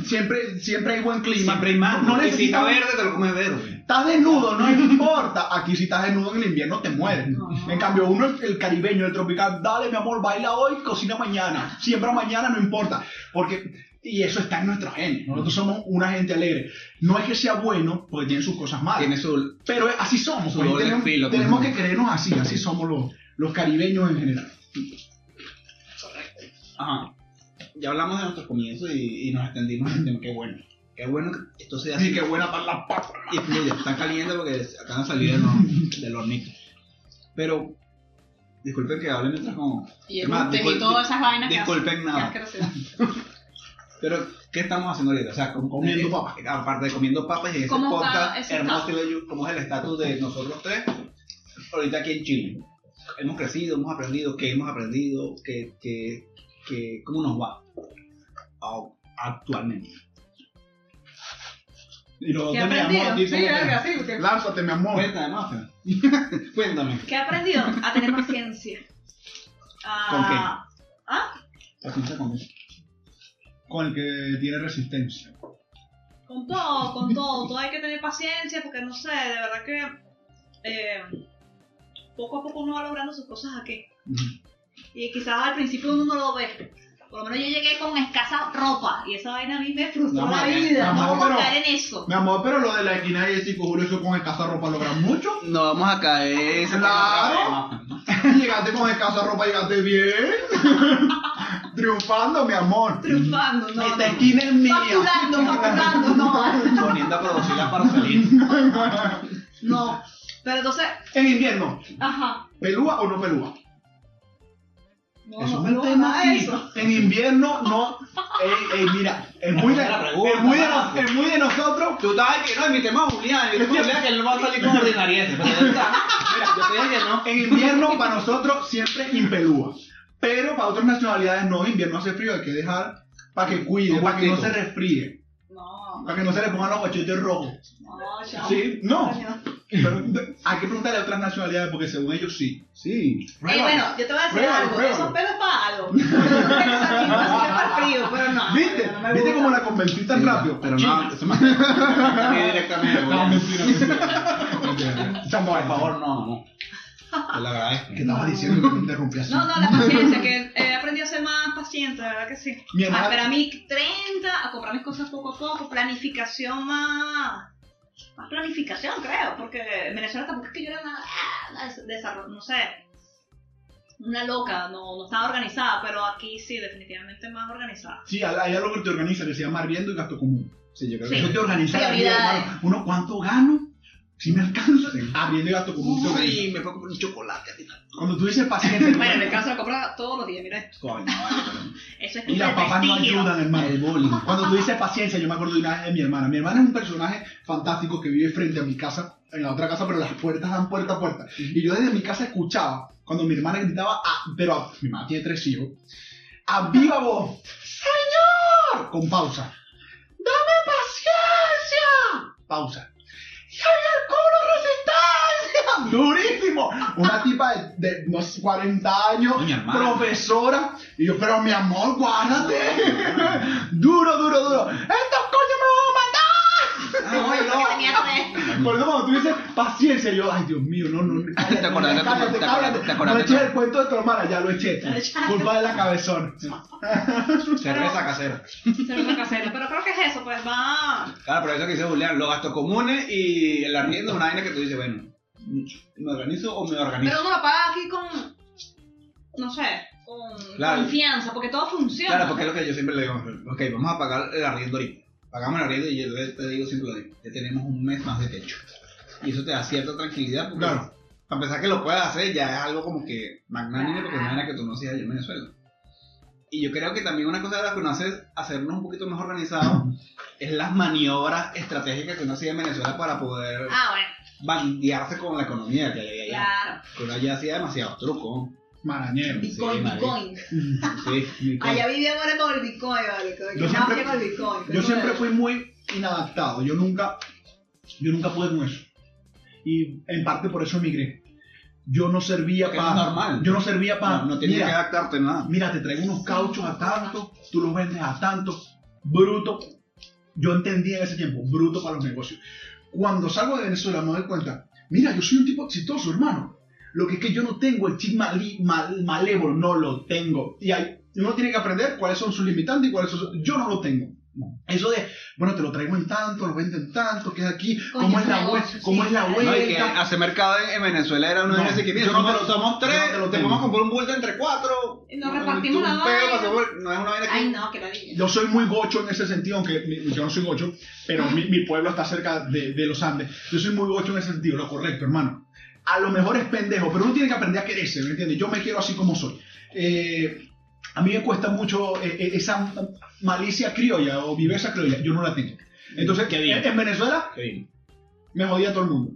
Siempre, siempre hay buen clima. Siempre hay más. No necesitas verde, te lo comes verde. Estás desnudo, no importa. Aquí si estás desnudo en el invierno te mueres. No. En cambio, uno, el, el caribeño, el tropical, dale mi amor, baila hoy, cocina mañana. Siembra mañana, no importa. Porque, y eso está en nuestro genes. Nosotros somos una gente alegre. No es que sea bueno, porque tiene sus cosas malas. Tiene su. Pero así somos. Su pues, tenemos filo, como tenemos que creernos así. Así somos los, los caribeños en general. Ajá. Ya hablamos de nuestros comienzos y, y nos extendimos en el tema. Qué bueno. Qué bueno que esto sea así. Así que buena para la papa. Y fluye. Está caliente porque acaban de salir del, del hornito. Pero. Disculpen que hable mientras como. Y el más, y todas esas vainas que Disculpen hacen. nada. Qué. Pero, ¿qué estamos haciendo ahorita? O sea, com- Comiendo eh, papas. Aparte de comiendo papas y ese ¿Cómo está podcast ese hermoso de ¿cómo es el estatus de nosotros tres ahorita aquí en Chile? Hemos crecido, hemos aprendido, ¿qué hemos aprendido? ¿Qué, qué, qué, ¿Cómo nos va actualmente? Y ¿Qué mi aprendido? amor Sí, verga, sí, porque- lánzate mi amor. Cuéntame. Cuéntame. ¿Qué he aprendido? A tener paciencia. A- ¿Ah? Paciencia con eso. Con el que tiene resistencia. Con todo, con todo. Todo hay que tener paciencia porque no sé, de verdad que eh, poco a poco uno va logrando sus cosas aquí. Y quizás al principio uno no lo ve. Por lo menos yo llegué con escasa ropa y esa vaina a mí me frustró No, la madre, vida. no, vamos a pero- caer en eso. Mi amor, pero lo de la esquina y el 5 de julio, eso con escasa ropa logran mucho. No vamos a caer. Claro. llegaste con escasa ropa, llegaste bien. Triunfando, mi amor. Triunfando, no. Esta no. esquina es mía. Facturando, facturando, no. Poniendo a producir la parcelina. No. Pero entonces, En invierno, ajá. ¿pelúa o no pelúa? No, eso no, es un tema eso. En invierno, no. Ey, ey, mira, es muy de, es muy de, Mafe. es muy de nosotros. Tú estabas que no, invitemos a Julián, invitemos a Julián que él no va a salir. Pero ya está. Mira, yo te dije que no. En invierno, para nosotros, siempre impelúa. Pero para otras nacionalidades, no. Invierno hace frío, hay que dejar para que cuide, para que no se resfríe. No, Para que no se le pongan los guachetes rojos. no, chao. Sí, no. Coño. Pero hay que preguntarle a otras nacionalidades porque según ellos sí. Sí. Eh, bueno, yo te voy a decir Pruébalo, algo. pruébalo. Esos pelos es para algo. Que para frío, pero no. ¿Viste? no ¿Viste cómo la convencí tan rápido? Pero no, eso me a mí directamente. No, mentira, mentira. Por es. favor, no, no. Te lo agradezco. ¿Qué estabas diciendo que interrumpí así? No, no, la paciencia, que he aprendido a ser más paciente, de verdad que sí. Mi A esperar mis 30, a comprar mis cosas poco a poco, planificación más. Más planificación, creo, porque en Venezuela tampoco es que yo era desarrollo, no sé, una loca, no, no estaba organizada, pero aquí sí, definitivamente más organizada. Sí, hay algo que te organiza que se llama arriendo y gasto común. Sí, yo creo Sí. que Eso te organiza. Uno, ¿cuánto gano? Si me alcanza, arriendo y gasto común. te organiza. Uy, me puedo comprar un chocolate a ti. Cuando tú dices paciente, Bueno, en el caso de comprar todos los días, mira esto. Coño, vale, Eso es y las papás no ayudan, hermano. El bullying. Cuando tú dices paciencia, yo me acuerdo de una vez de mi hermana. Mi hermana es un personaje fantástico que vive frente a mi casa, en la otra casa, pero las puertas dan puerta a puerta. Y yo desde mi casa escuchaba cuando mi hermana gritaba, a- pero a- mi mamá tiene tres hijos, a viva voz, ¡Señor! Con pausa. ¡Dame paciencia! Pausa. ¡Y hay alcohol resistencia! ¡Durísimo! Una tipa de, de unos 40 años, profesora. Y yo, pero mi amor, guárdate. duro, duro, duro. ¡Estos coños me van a matar! Ay, lo que tenía tres. Por eso cuando tú dices paciencia, yo, ay Dios mío, no, no, cállate, Te acordaste, cállate, te acordaste, te No acordaste. eches el cuento de tu hermana, ya lo eché. Culpa de la cabezón. Cerveza casera. Cerveza casera, pero creo que es eso, pues va. Claro, pero eso que dice Julián, los gastos comunes y el arriendo es una vaina que tú dices, bueno, ¿me organizo o me organizo? Pero uno lo paga aquí con. No sé, con Claro. confianza, porque todo funciona. Claro, porque es lo que yo siempre le digo, ok, vamos a pagar el arriendo ahorita. Pagamos el arriendo y yo te digo siempre lo digo, ya tenemos un mes más de techo. Y eso te da cierta tranquilidad porque, Claro. a pesar que lo puedas hacer, ya es algo como que magnánime porque es una vaina que tú no hacías allá en Venezuela. Y yo creo que también una cosa de las que uno hace hacernos un poquito más organizados es las maniobras estratégicas que uno hacía en Venezuela para poder Ah, bueno, bandearse con la economía que hay allá. claro. Que uno allá hacía demasiados trucos. Marañero. Bitcoin. Bitcoin. Sí, cosa. Allá vivía ahora con el Bitcoin, vale. Yo siempre- hacía con el Bitcoin. Yo siempre fui muy inadaptado. Yo nunca, yo nunca pude con eso. Y en parte por eso emigré. Yo no servía para. normal. Yo no servía para. No, no que adaptarte a nada. mira, te traigo unos cauchos a tanto, tú los vendes a tanto. Bruto. Yo entendía en ese tiempo, bruto para los negocios. Cuando salgo de Venezuela me doy cuenta, mira, yo soy un tipo exitoso, hermano. Lo que es que yo no tengo el chip mal- malévolo, no lo tengo. Y hay, uno tiene que aprender cuáles son sus limitantes y cuáles son sus... Yo no lo tengo. Eso de, bueno, te lo traigo en tanto, lo vendo en tanto, queda aquí, Coño, cómo es la negocio, vuelta, cómo sí, es la claro. No, y que vuelta. hacer mercado en, en Venezuela era uno de esos que mira, yo no lo- somos tres, no te lo te tengo. vamos a comprar un vuelto entre cuatro. Nos repartimos la vaina. No es una vaina que... Ay, no, que la dije. Yo soy muy gocho en ese sentido, aunque mi- yo no soy gocho, pero mi, mi pueblo está cerca de, de los Andes. Yo soy muy gocho en ese sentido, lo correcto, hermano. A lo mejor es pendejo, pero uno tiene que aprender a quererse, ¿me entiendes? Yo me quiero así como soy. Eh, a mí me cuesta mucho eh, eh, esa malicia criolla o viveza criolla, yo no la tengo. Entonces, Qué bien. en, en Venezuela Qué bien. me jodía todo el mundo.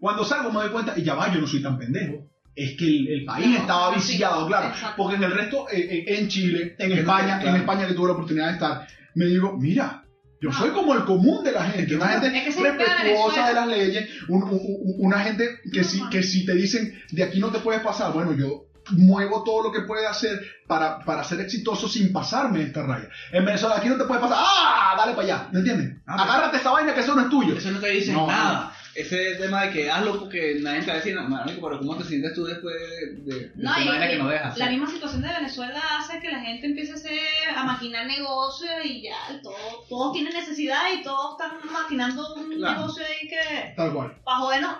Cuando salgo me doy cuenta, y ya va, yo no soy tan pendejo. Es que el, el país No, estaba sí, viciado, claro. exacto. Porque en el resto, eh, eh, en Chile, en España, claro. en España que tuve la oportunidad de estar, me digo, mira, yo soy como el común de la gente, una gente Es que respetuosa de las leyes, un- un- un- una gente que No, si, man. que si te dicen, de aquí no te puedes pasar, bueno, yo muevo todo lo que puede hacer para, para ser exitoso sin pasarme esta raya. En Venezuela, aquí no te puedes pasar, ¡ah! Dale para allá, ¿me entiendes? Ah, pero- Agárrate esa vaina que eso no es tuyo. Eso no te dice No, nada. Ese tema de que hazlo porque nadie te va a decir, marico, pero ¿cómo te sientes tú después de, de, No, y- vaina que no dejas? la misma situación de Venezuela hace que la gente empiece a, hacer, a maquinar negocios y ya, todo, todos tienen necesidad y todos están maquinando un Claro. negocio ahí que, Tal cual. para jodernos,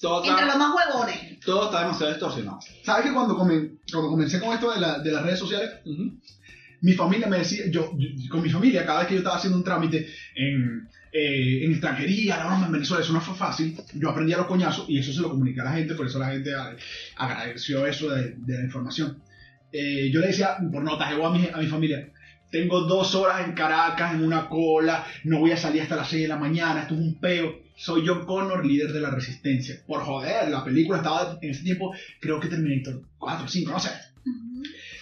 Todo entre los más huevones. todo está demasiado distorsionado. ¿Sabes que cuando, comen- cuando comencé con esto de, la- de las redes sociales, mi familia me decía, yo, yo- con mi familia, cada vez que yo estaba haciendo un trámite en, eh, en extranjería, la broma en Venezuela, eso no fue fácil, yo aprendí a los coñazos y eso se lo comuniqué a la gente, por eso la gente agradeció eso de, de la información. Eh, yo le decía, por notas, a mi, a mi familia, tengo dos horas en Caracas en una cola, no voy a salir hasta las 6 de la mañana, esto es un peo. Soy John Connor, líder de la resistencia. Por joder, la película estaba en ese tiempo, creo que Terminator 4 o 5, no sé.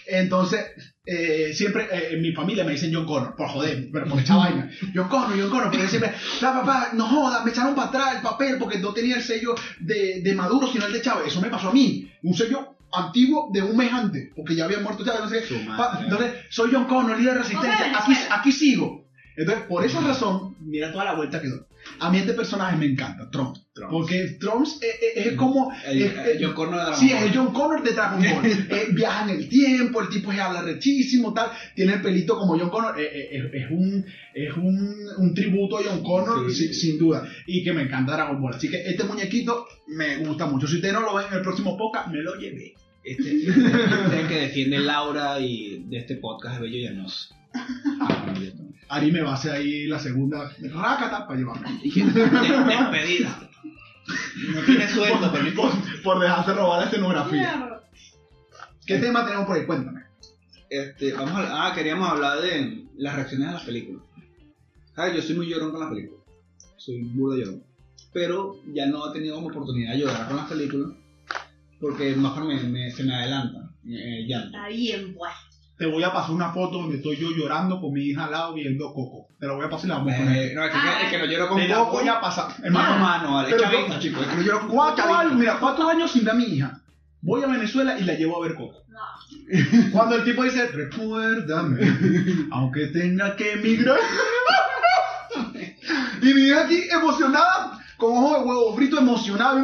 Entonces, eh, siempre eh, en mi familia me dicen John Connor, por joder, pero por esta vaina. John Connor, John Connor, porque siempre, papá, papá, no jodas, me echaron para atrás el papel porque no tenía el sello de, de Maduro, sino el de Chávez. Eso me pasó a mí. Un sello antiguo de un mes antes, porque ya había muerto Chávez, no sé. Entonces, soy John Connor, líder de resistencia. Aquí, aquí sigo. Entonces, por esa razón, mira toda la vuelta que doy. A mí este personaje me encanta, Trump. Trump. Porque Trump es, es- es como. El, es- el John Connor de Dragon Sí, es Ball. el John Connor de Dragon Ball. Eh, viaja en el tiempo, el tipo es habla rechísimo, tal. Tiene el pelito como John Connor. eh, eh, es, es un, es un, un tributo a John Connor, Sí. sin duda. Y que me encanta Dragon Ball. Así que este muñequito me gusta mucho. Si ustedes no lo ven en el próximo podcast, me lo llevé. Este, este es que defiende Laura y de este podcast de Bello Llanos. Ari me va a hacer ahí la segunda rácata para llevarme. Despedida. No tiene sueldo, por, importa. por dejarse robar la escenografía. ¿Qué tema tenemos por ahí? Cuéntame. Este, vamos a, ah, queríamos hablar de las reacciones a las películas. ¿Sabes? Yo soy muy llorón con las películas. Soy burda llorón. Pero ya no he tenido como oportunidad de llorar con las películas. Porque mejor me, me- se me adelanta eh, llanto. Está bien, pues. Te voy a pasar una foto donde estoy yo llorando con mi hija al lado viendo Coco. Te la voy a pasar y la vamos a poner. Eh, no, es que, Ah, es que no lloro con Te la Coco. voy a pasar. Mano a Hermano, mano, vale. Chavito. Es que no lloro con cuatro chavito. años, mira, cuatro años sin ver a mi hija. Voy a Venezuela y la llevo a ver Coco. No. Cuando el tipo dice, recuérdame, aunque tenga que emigrar. y mi hija aquí emocionada, con ojos de huevo frito, emocionada.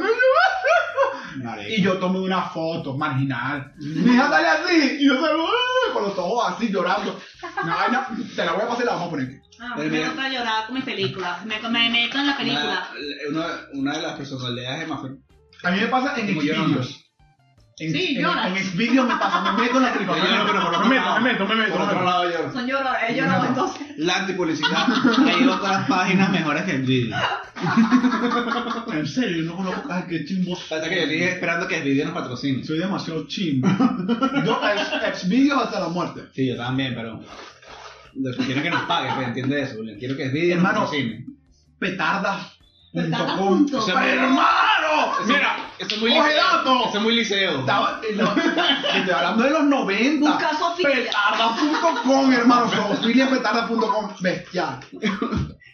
Y yo tomé una foto marginal. Mi hija sale así y yo salgo ¡ah! Con los ojos así llorando. No, no, te la voy a pasar y la vamos a poner aquí. Ah, me mira. gusta llorar con mis películas. Me, me meto en la película. Una, una, una de las personalidades de Mafia. A mí me pasa en. Xvideos. En, Sí, en, lloras. en Xvideos me pasa, me meto en la película. Yo lloro, pero por otro me meto, lado. me meto, me meto. Por me otro meto. lado lloro. Son lloros, he llorado entonces. La antipublicidad. Hay otras páginas mejores que el vídeo. En serio, yo no conozco ay, qué chimbo. Pasa que yo estoy esperando que el vídeo nos patrocine. Soy demasiado chimbo. Yo, Xvideos hasta la muerte. Sí, yo también, pero. Que quiero que nos pague, pues entiende eso. Quiero que vídeo nos Hermano, patrocine. Petardas.com. Petardas.com. Eso- ¡Hermano! Eso- Mira, eso es muy coge liceo. datos. Eso es muy liceo. Estaba los- estoy hablando de los 90. Busca Sofía. Petarda.com, hermano. Sofía petarda.com. Bestial.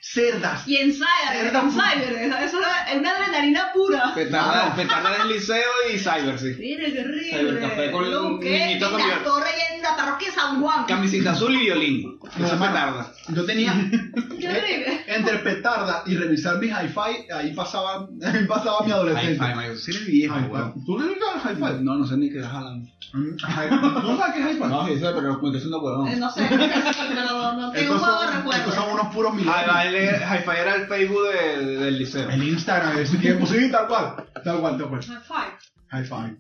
Cerdas. Y en Cyber, en Cyber, eso es una- adrenalina pura. Petarda, Mano. petarda del liceo y cyber, sí. Mire, qué Cybercafé con horrible. Lo que niñito con torre en la parroquia San Juan. Camisita azul y violín. Eso es hermano. petarda. Yo tenía horrible. entre petarda y revisar mis hi-fi, ahí pasaba, ahí pasaba mi Hi-fi, adolescencia. Michael. Sí eres viejo, Hi-fi. weón. ¿Tú le dices hi-fi? No, no sé ni qué estás hablando. Mm, ¿Tú sabes qué es hi-fi? No, sí sé, pero me estoy haciendo Eh, huevón. No sé, pero no, no tengo un juego de son, unos puros milagros. Hi-fi era el Facebook de- de- del liceo. El Instagram de ese tiempo, sí, tal cual. Tal cual, tal cual. Five. Hi-fi.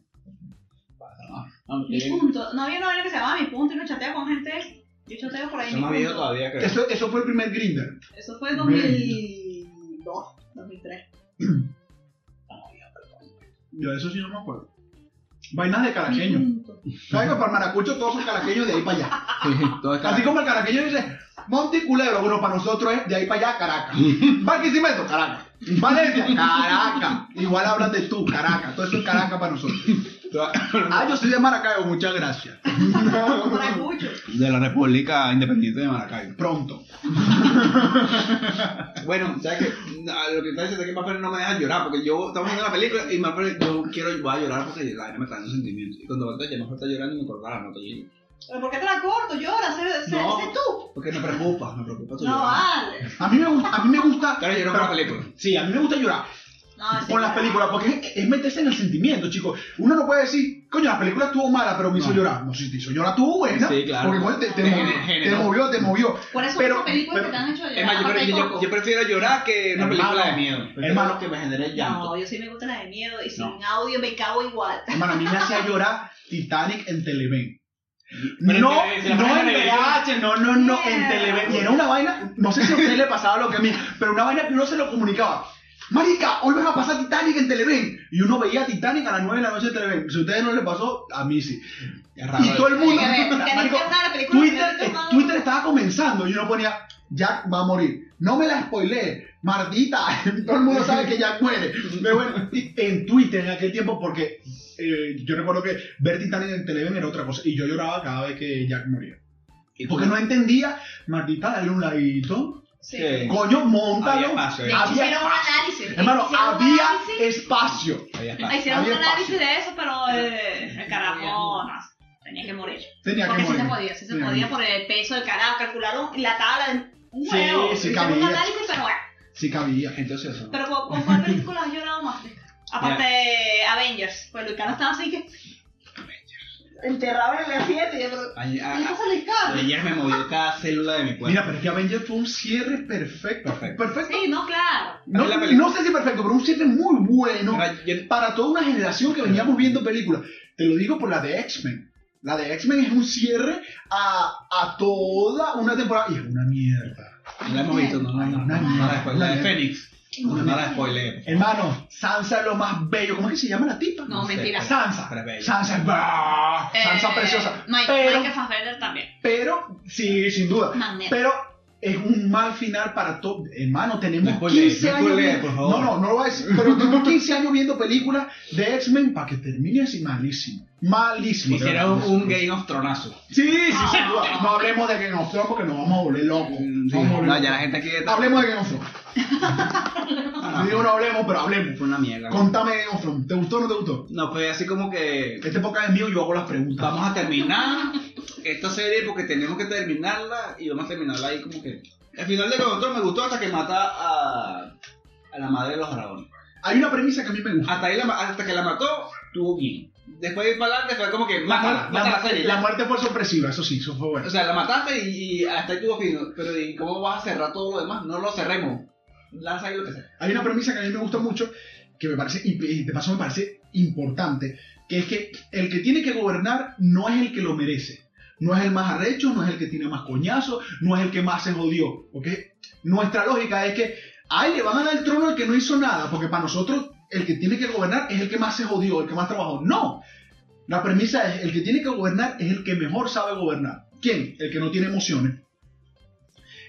Ah, Mi punto. No había una vaina que se llamaba Mi punto y no chatea con gente. Yo chateo por ahí. Eso viejo punto. todavía, creo. Eso, eso fue el primer Grinder. Eso fue en 2002, 2003. Yo de eso sí no me acuerdo. Vainas de caraqueño. ¿Sabes que para el maracucho todos son caraqueños de ahí para allá? Sí, todo es Así como el caraqueño dice, Monte y Culebro, bueno, para nosotros es de ahí para allá, Caracas. Barquisimeto, Caracas. Valencia, Caracas. Igual hablan de tú, Caracas. Todo eso es Caracas para nosotros. Ah, yo soy de Maracaibo, muchas gracias. De la República Independiente de Maracaibo. Pronto. Bueno, ¿sabes qué? No, Lo que está diciendo es que Maffer no me deja llorar, porque yo estamos viendo la película y Maffer, yo quiero, voy a llorar porque la vaina me está dando sentimientos. Y cuando ya Maffer está llorando y me corta la nota. y- ¿Pero por qué te la corto? Llora, sé, sé, No. sé tú. Porque me preocupa, me preocupa tu No, llorar. vale. A mí me gusta, a mí me gusta. Claro, lloro con la película. Sí, a mí me gusta llorar No, sí, con las películas porque es, es meterse en el sentimiento, chicos. Uno no puede decir, coño, la película estuvo mala, pero me hizo No. llorar. No, si te hizo llorar, estuvo buena. Sí, claro. Porque te, te, movió, te movió, te movió. Por eso Pero- esas películas pero- que te han hecho llorar. Es más, yo, prefiero llorar que una Hermano, película de miedo. Hermano. que me genere llanto. No, yo sí me gusta la de miedo y sin No. audio me cago igual. Hermano, a mí me hacía llorar Titanic en Televen. Pero no, en no en. VH, no, no, no, en. Televen. Y era una vaina, no sé si a usted le pasaba lo que a mí, pero una vaina que uno se lo comunicaba. Marica, hoy vas a pasar Titanic en Televen. Y uno veía Titanic a las 9 de la noche en Televen. Si a ustedes no les pasó, a mí sí. Es raro. Y todo el mundo. Ver, Marico, Twitter, eh, Twitter estaba comenzando y uno ponía, Jack va a morir. No me la spoilé, maldita. Todo el mundo sabe que Jack muere. Pero bueno, en Twitter en aquel tiempo, porque eh, yo recuerdo que ver Titanic en Televen era otra cosa. Y yo lloraba cada vez que Jack moría. Y Porque no entendía, maldita, dale un ladito. Sí. Sí. Coño, Había montalo. espacio, De eh. hecho, Había hicieron un espacio. análisis. Hermano, hicieron un había análisis- espacio. Había espacio. Hicieron un había análisis espacio. de eso, pero eh, el carajo tenía que morir. Tenía Porque que sí se morir. podía, sí se Sí. podía por el peso del carajo. Calcularon la tabla de un Sí, juego. sí Hicieron un cabía. análisis, pero bueno. Sí cabía. Entonces eso. Pero ¿con, con cuál película has llorado más? Aparte de Avengers. Pues Luis Carlos estaba así que. A- le pasa a Luis Carlos? Ayer me movió cada célula de mi cuerpo. Mira, pero es que Avengers fue un cierre perfecto. Perfecto. Perfecto. Sí, no, claro. No, La sé si perfecto, pero un cierre muy bueno Mira, yo- para toda una generación que veníamos viendo películas. Te lo digo por la de X-Men. La de X-Men es un cierre a, a toda una temporada y es una mierda. No la hemos visto, no, no, no, no, no la. La. No, no la spoilé. Hermano, Sansa es lo más bello. ¿Cómo es que se llama la tipa? No, sé, mentira. pero- Sansa. pero es bella. Sansa es bah, Sansa Eh, preciosa. Mike, Pero, Mike Fassbender también. pero, sí, sin duda. Magneto. Pero es un mal final para todo. Hermano, tenemos No spoilee, 15 no años. spoilee, viendo- por favor. No, no, no lo voy a decir. Pero tenemos 15 años viendo películas de X-Men para que termine así malísimo. Malísimo. Hiciera un, un Game of Tronazo. Sí, sí, sin duda. No hablemos de Game of Thrones porque nos vamos a volver locos. Sí. Vamos a volver No, ya la gente aquí está. Hablemos de Game of Thrones. No, Digo, no hablemos, pero hablemos. Fue una mierda. Contame Game of Thrones. ¿Te gustó o no te gustó? No, fue así como que Esta época es mío, yo hago las preguntas. vamos a terminar esta serie porque tenemos que terminarla y vamos a terminarla ahí como que. El final de Control me gustó hasta que mata a, a la madre de los dragones. Hay una premisa que a mí me gusta. Hasta, ahí la, hasta que la mató, estuvo bien. Después de ir para adelante fue como que mátala, la- mata la, serie. la muerte fue sorpresiva, eso sí, eso fue bueno. O sea, la mataste y, y hasta ahí estuvo fino. Pero ¿y cómo vas a cerrar todo lo demás? No lo cerremos. Lanza ahí lo que sea. Hay una premisa que a mí me gusta mucho, que me parece, y de paso me parece importante, que es que el que tiene que gobernar no es el que lo merece. No es el más arrecho, no es el que tiene más coñazo, no es el que más se jodió. ¿ok? Nuestra lógica es que, ay, le van a dar el trono al que no hizo nada, porque para nosotros el que tiene que gobernar es el que más se jodió, el que más trabajó. No. La premisa es, el que tiene que gobernar es el que mejor sabe gobernar. ¿Quién? El que no tiene emociones.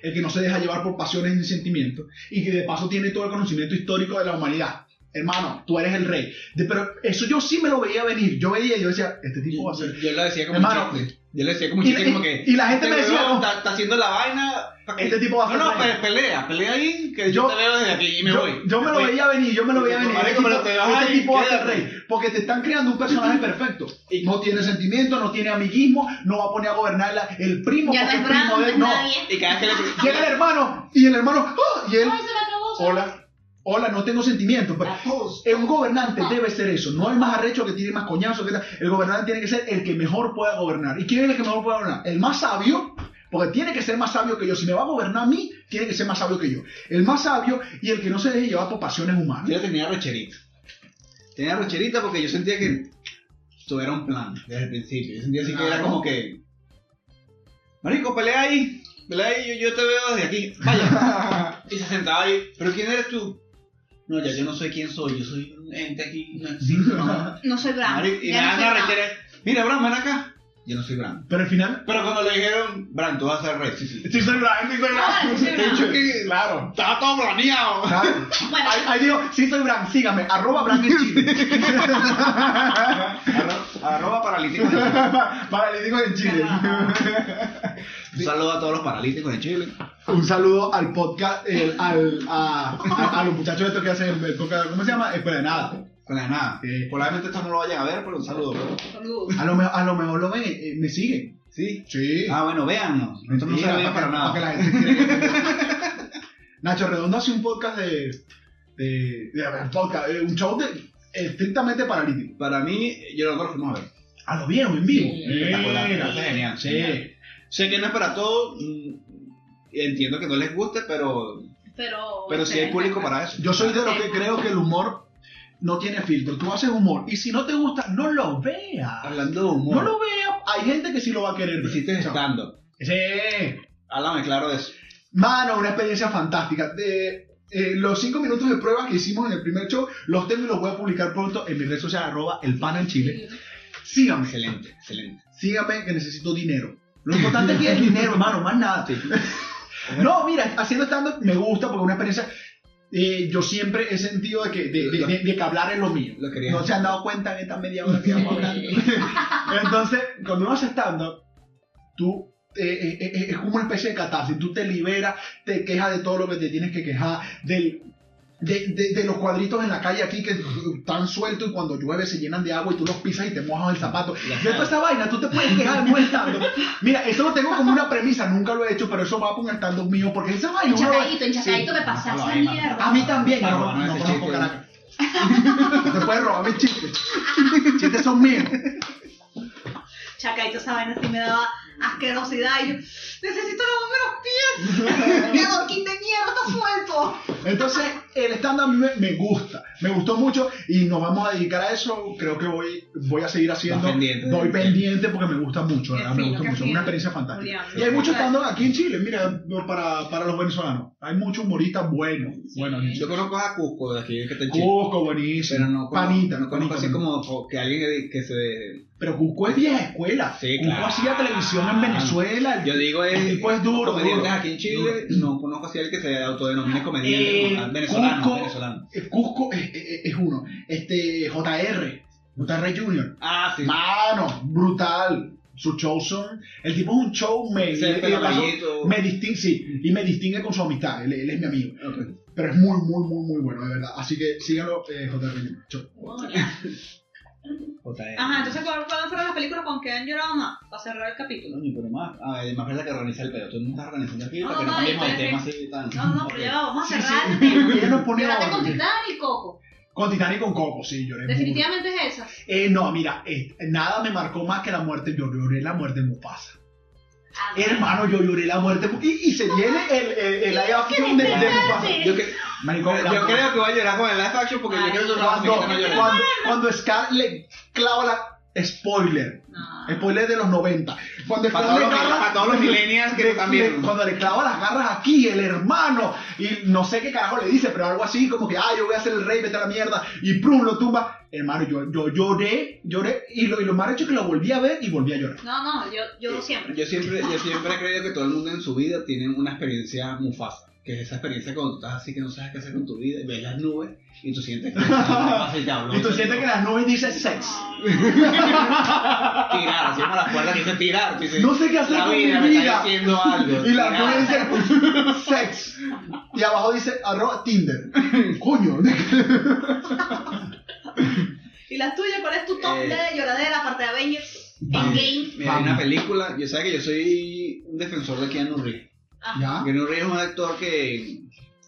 El que no se deja llevar por pasiones ni sentimientos. Y que de paso tiene todo el conocimiento histórico de la humanidad. Hermano, tú eres el rey. De- pero eso yo sí me lo veía venir. Yo veía y yo decía, este tipo va a ser... yo lo decía como Hermano, un chiste. Yo le decía como y- como que. y la gente me este decía, huevón no. Está, está haciendo la vaina. que- Este tipo va a No, no, rey. pe- pelea, pelea ahí. Que Yo- yo, te veo desde aquí y me yo, voy. yo me lo veía venir, yo me lo veía venir. Este pero tipo, te vas este ahí, tipo va a ser rey. Porque te están creando un personaje perfecto. Y- No tiene sentimiento, no tiene amiguismo, no va a poner a gobernar la- el primo Ya porque es es primo de no él. es No. Y cada vez que le. Llega el hermano y el hermano, ¡ah! y él, me me hola, hola, no tengo sentimientos. Eh, un gobernante debe ser eso, no el más arrecho que tiene más coñazo. Que. El gobernante tiene que ser el que mejor pueda gobernar. ¿Y quién es el que mejor puede gobernar? El más sabio, porque tiene que ser más sabio que yo. Si me va a gobernar a mí, tiene que ser más sabio que yo. El más sabio y el que no se deje llevar por pasiones humanas. Yo tenía recherita. Tenía recherita porque yo sentía que todo era un plan desde el principio. Yo sentía así que era como que. Marico, pelea ahí. Pelea ahí, yo, yo te veo desde aquí. Vaya. y se sentaba ahí. ¿Pero quién eres tú? No, ya yo no soy quién soy, yo soy un ente aquí, no existo. No. No soy Bram. Y me la Bram. rechera. Mira, Bram, ven acá. Yo no soy Bram. Pero al final, Pero cuando le dijeron, Bram, tú vas a ser rey. Sí, sí. sí soy Brian, sí soy Ah, Brian. sí soy De Brian. hecho que, claro. Estaba todo planeado. Claro. Bueno, Ahí, ahí digo, sí soy Bran, sígame, arroba Bran en Chile. Arro- Arroba paralítico. de Chile. Paralíticos en Chile. Un saludo a todos los paralíticos de Chile. Un saludo al podcast, eh, al, a, a, a los muchachos estos que hacen el podcast, ¿cómo se llama? Escuela de nada. Con la nada. Sí. Probablemente esto no lo vayan a ver, pero un saludo. saludos. A lo, a lo mejor lo ven, eh, me siguen. ¿Sí? Sí. Ah, bueno, véannos. Nosotros no Mentira, sabemos para que- nada. que la gente quiere- Nacho Redondo hace un podcast de. de, de- un podcast, eh, un show de, estrictamente paralítico. Para mí, yo nosotros lo fuimos a ver. A lo bien, en vivo. Sí. Espectacular, es genial. Sí. genial. Sé que no es para todos. mm, Entiendo que no les guste, pero, Pero, pero sí hay público para eso. Yo soy de los que creo que el humor no tiene filtro. Tú haces humor y si no te gusta, no lo veas. Hablando de humor. No lo veas. Hay gente que sí lo va a querer. Hiciste stand-up. Sí. Háblame claro de eso. Mano, una experiencia fantástica. De, eh, los cinco minutos de prueba que hicimos en el primer show, los tengo y los voy a publicar pronto en mi red social, arroba el pan en Chile. Síganme, Excelente, excelente. síganme que necesito dinero. Lo importante aquí es dinero, hermano, más nada. No, mira, haciendo stand me gusta porque es una experiencia. eh, yo siempre he sentido de que, de, de- de- de que hablar es lo mío. Lo No se han dado cuenta en esta media hora que vamos hablando. Entonces, cuando uno hace stand-up, tú eh, eh, eh, es como una especie de catarsis. Tú te liberas, te quejas de todo lo que te tienes que quejar, del, de, de- de los cuadritos en la calle aquí que están sueltos y cuando llueve se llenan de agua y tú los pisas y te mojas el zapato. De toda esa vaina, tú te puedes quejar en un stand-up. Mira, eso lo tengo como una premisa, nunca lo he hecho, pero eso va por un stand-up mío porque esa vaina. uno lo- Chacadito, en chacadito me pasa esa mierda. a mí también, Para no, no chiste. Caracas. No te puedes robar mis chistes. Chistes son míos. Chacadito, esa vaina sí me daba asquerosidad. Y yo, necesito lavarme los pies. Mi adoquín de mierda está suelto. Entonces, el stand-up a mí me, me gusta, me gustó mucho y nos vamos a dedicar a eso. Creo que voy, voy a seguir haciendo. Vas pendiente. Voy pendiente porque me gusta mucho, me gusta mucho. fino. Una experiencia fantástica. Julián, Y hay mucho stand-up aquí en Chile, mira, para, para los venezolanos. Hay muchos humoristas buenos. Bueno, Yo conozco a Cusco de aquí, que está en Chile. Cusco, buenísimo. Pero no conozco, panita, no conozco panita, así como que alguien que se... Pero Cusco es vieja escuela. Sí, Cusco claro. hacía televisión en Venezuela. Yo digo es... El tipo es duro, Comediantes duro. aquí en Chile, no conozco así alguien que se autodenomine comediante. Eh, como tal. venezolano, Cusco, venezolano. eh, Cusco es, es- es uno. Este, JR, JR Junior. Ah, sí. Mano, brutal. Sus shows son. El tipo es un showman. Amarillito. me distingue, sí, y me distingue con su amistad. Él, él es mi amigo. Ok. Pero es muy, muy, muy, muy bueno, de verdad. Así que síganlo, eh, JR Junior. Chau. JR. Ajá, entonces, ¿cuáles fueron las películas con que han llorado más? Para cerrar el capítulo. Coño, pero más, a ver, más verdad que organiza el pedo. Tú no estás organizando aquí No, para que no cambiemos el tema así tan. No, no, pero ya va, vamos a cerrar el tema. Nos con Titán y Coco. Con Titanic y con Coco, sí, lloré. Definitivamente es esa. Eh, no, mira, eh, nada me marcó más que la muerte. Yo lloré la muerte de Mufasa. Ah, Hermano, yo lloré la muerte. Y, y se viene el, el, de, de Mufasa. Yo, que, Yo creo que voy a llorar con el live action porque yo Ay, quiero llorar cuando, con no llorar. cuando, cuando Scar le clava la spoiler, No. spoiler de los 90. Cuando Scar le clava- para todos los millennials que le- están le- viendo. cuando le clava las garras aquí, el hermano, y no sé qué carajo le dice, pero algo así como que, ah, yo voy a ser el rey, vete a la mierda, y prum, lo tumba. Hermano, yo, yo lloré, lloré, y lo, y lo más hecho es que lo volví a ver y volví a llorar. No, no, yo lloro siempre. Yo siempre, yo siempre he creído que todo el mundo en su vida tiene una experiencia Mufasa. Que es esa experiencia cuando tú estás así que no sabes qué hacer con tu vida y ves las nubes y tú sientes que y te habló. Y tú sientes que las nubes dicen sex. Tirar, así como las cuerdas que dicen tirar. tú dices, No sé qué hacer la con vida mi me vida. está diciendo algo. Y las nubes dicen sex. Y abajo dice arroba Tinder. Coño. ¿Y las tuyas? ¿Cuál es tu top Eh, de lloradera aparte de Avengers? Endgame. Mira, hay una película, yo sé que yo soy un defensor de Keanu Reeves. Ya. Keanu Reeves es un actor que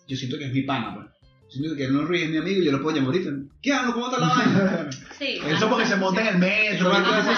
yo siento que es mi pana, pues. Siento que Keanu Reeves es mi amigo y yo lo puedo llamar ahorita. Keanu, ¿cómo está la vaina? Sí. Eso porque se monta en el metro. Algo así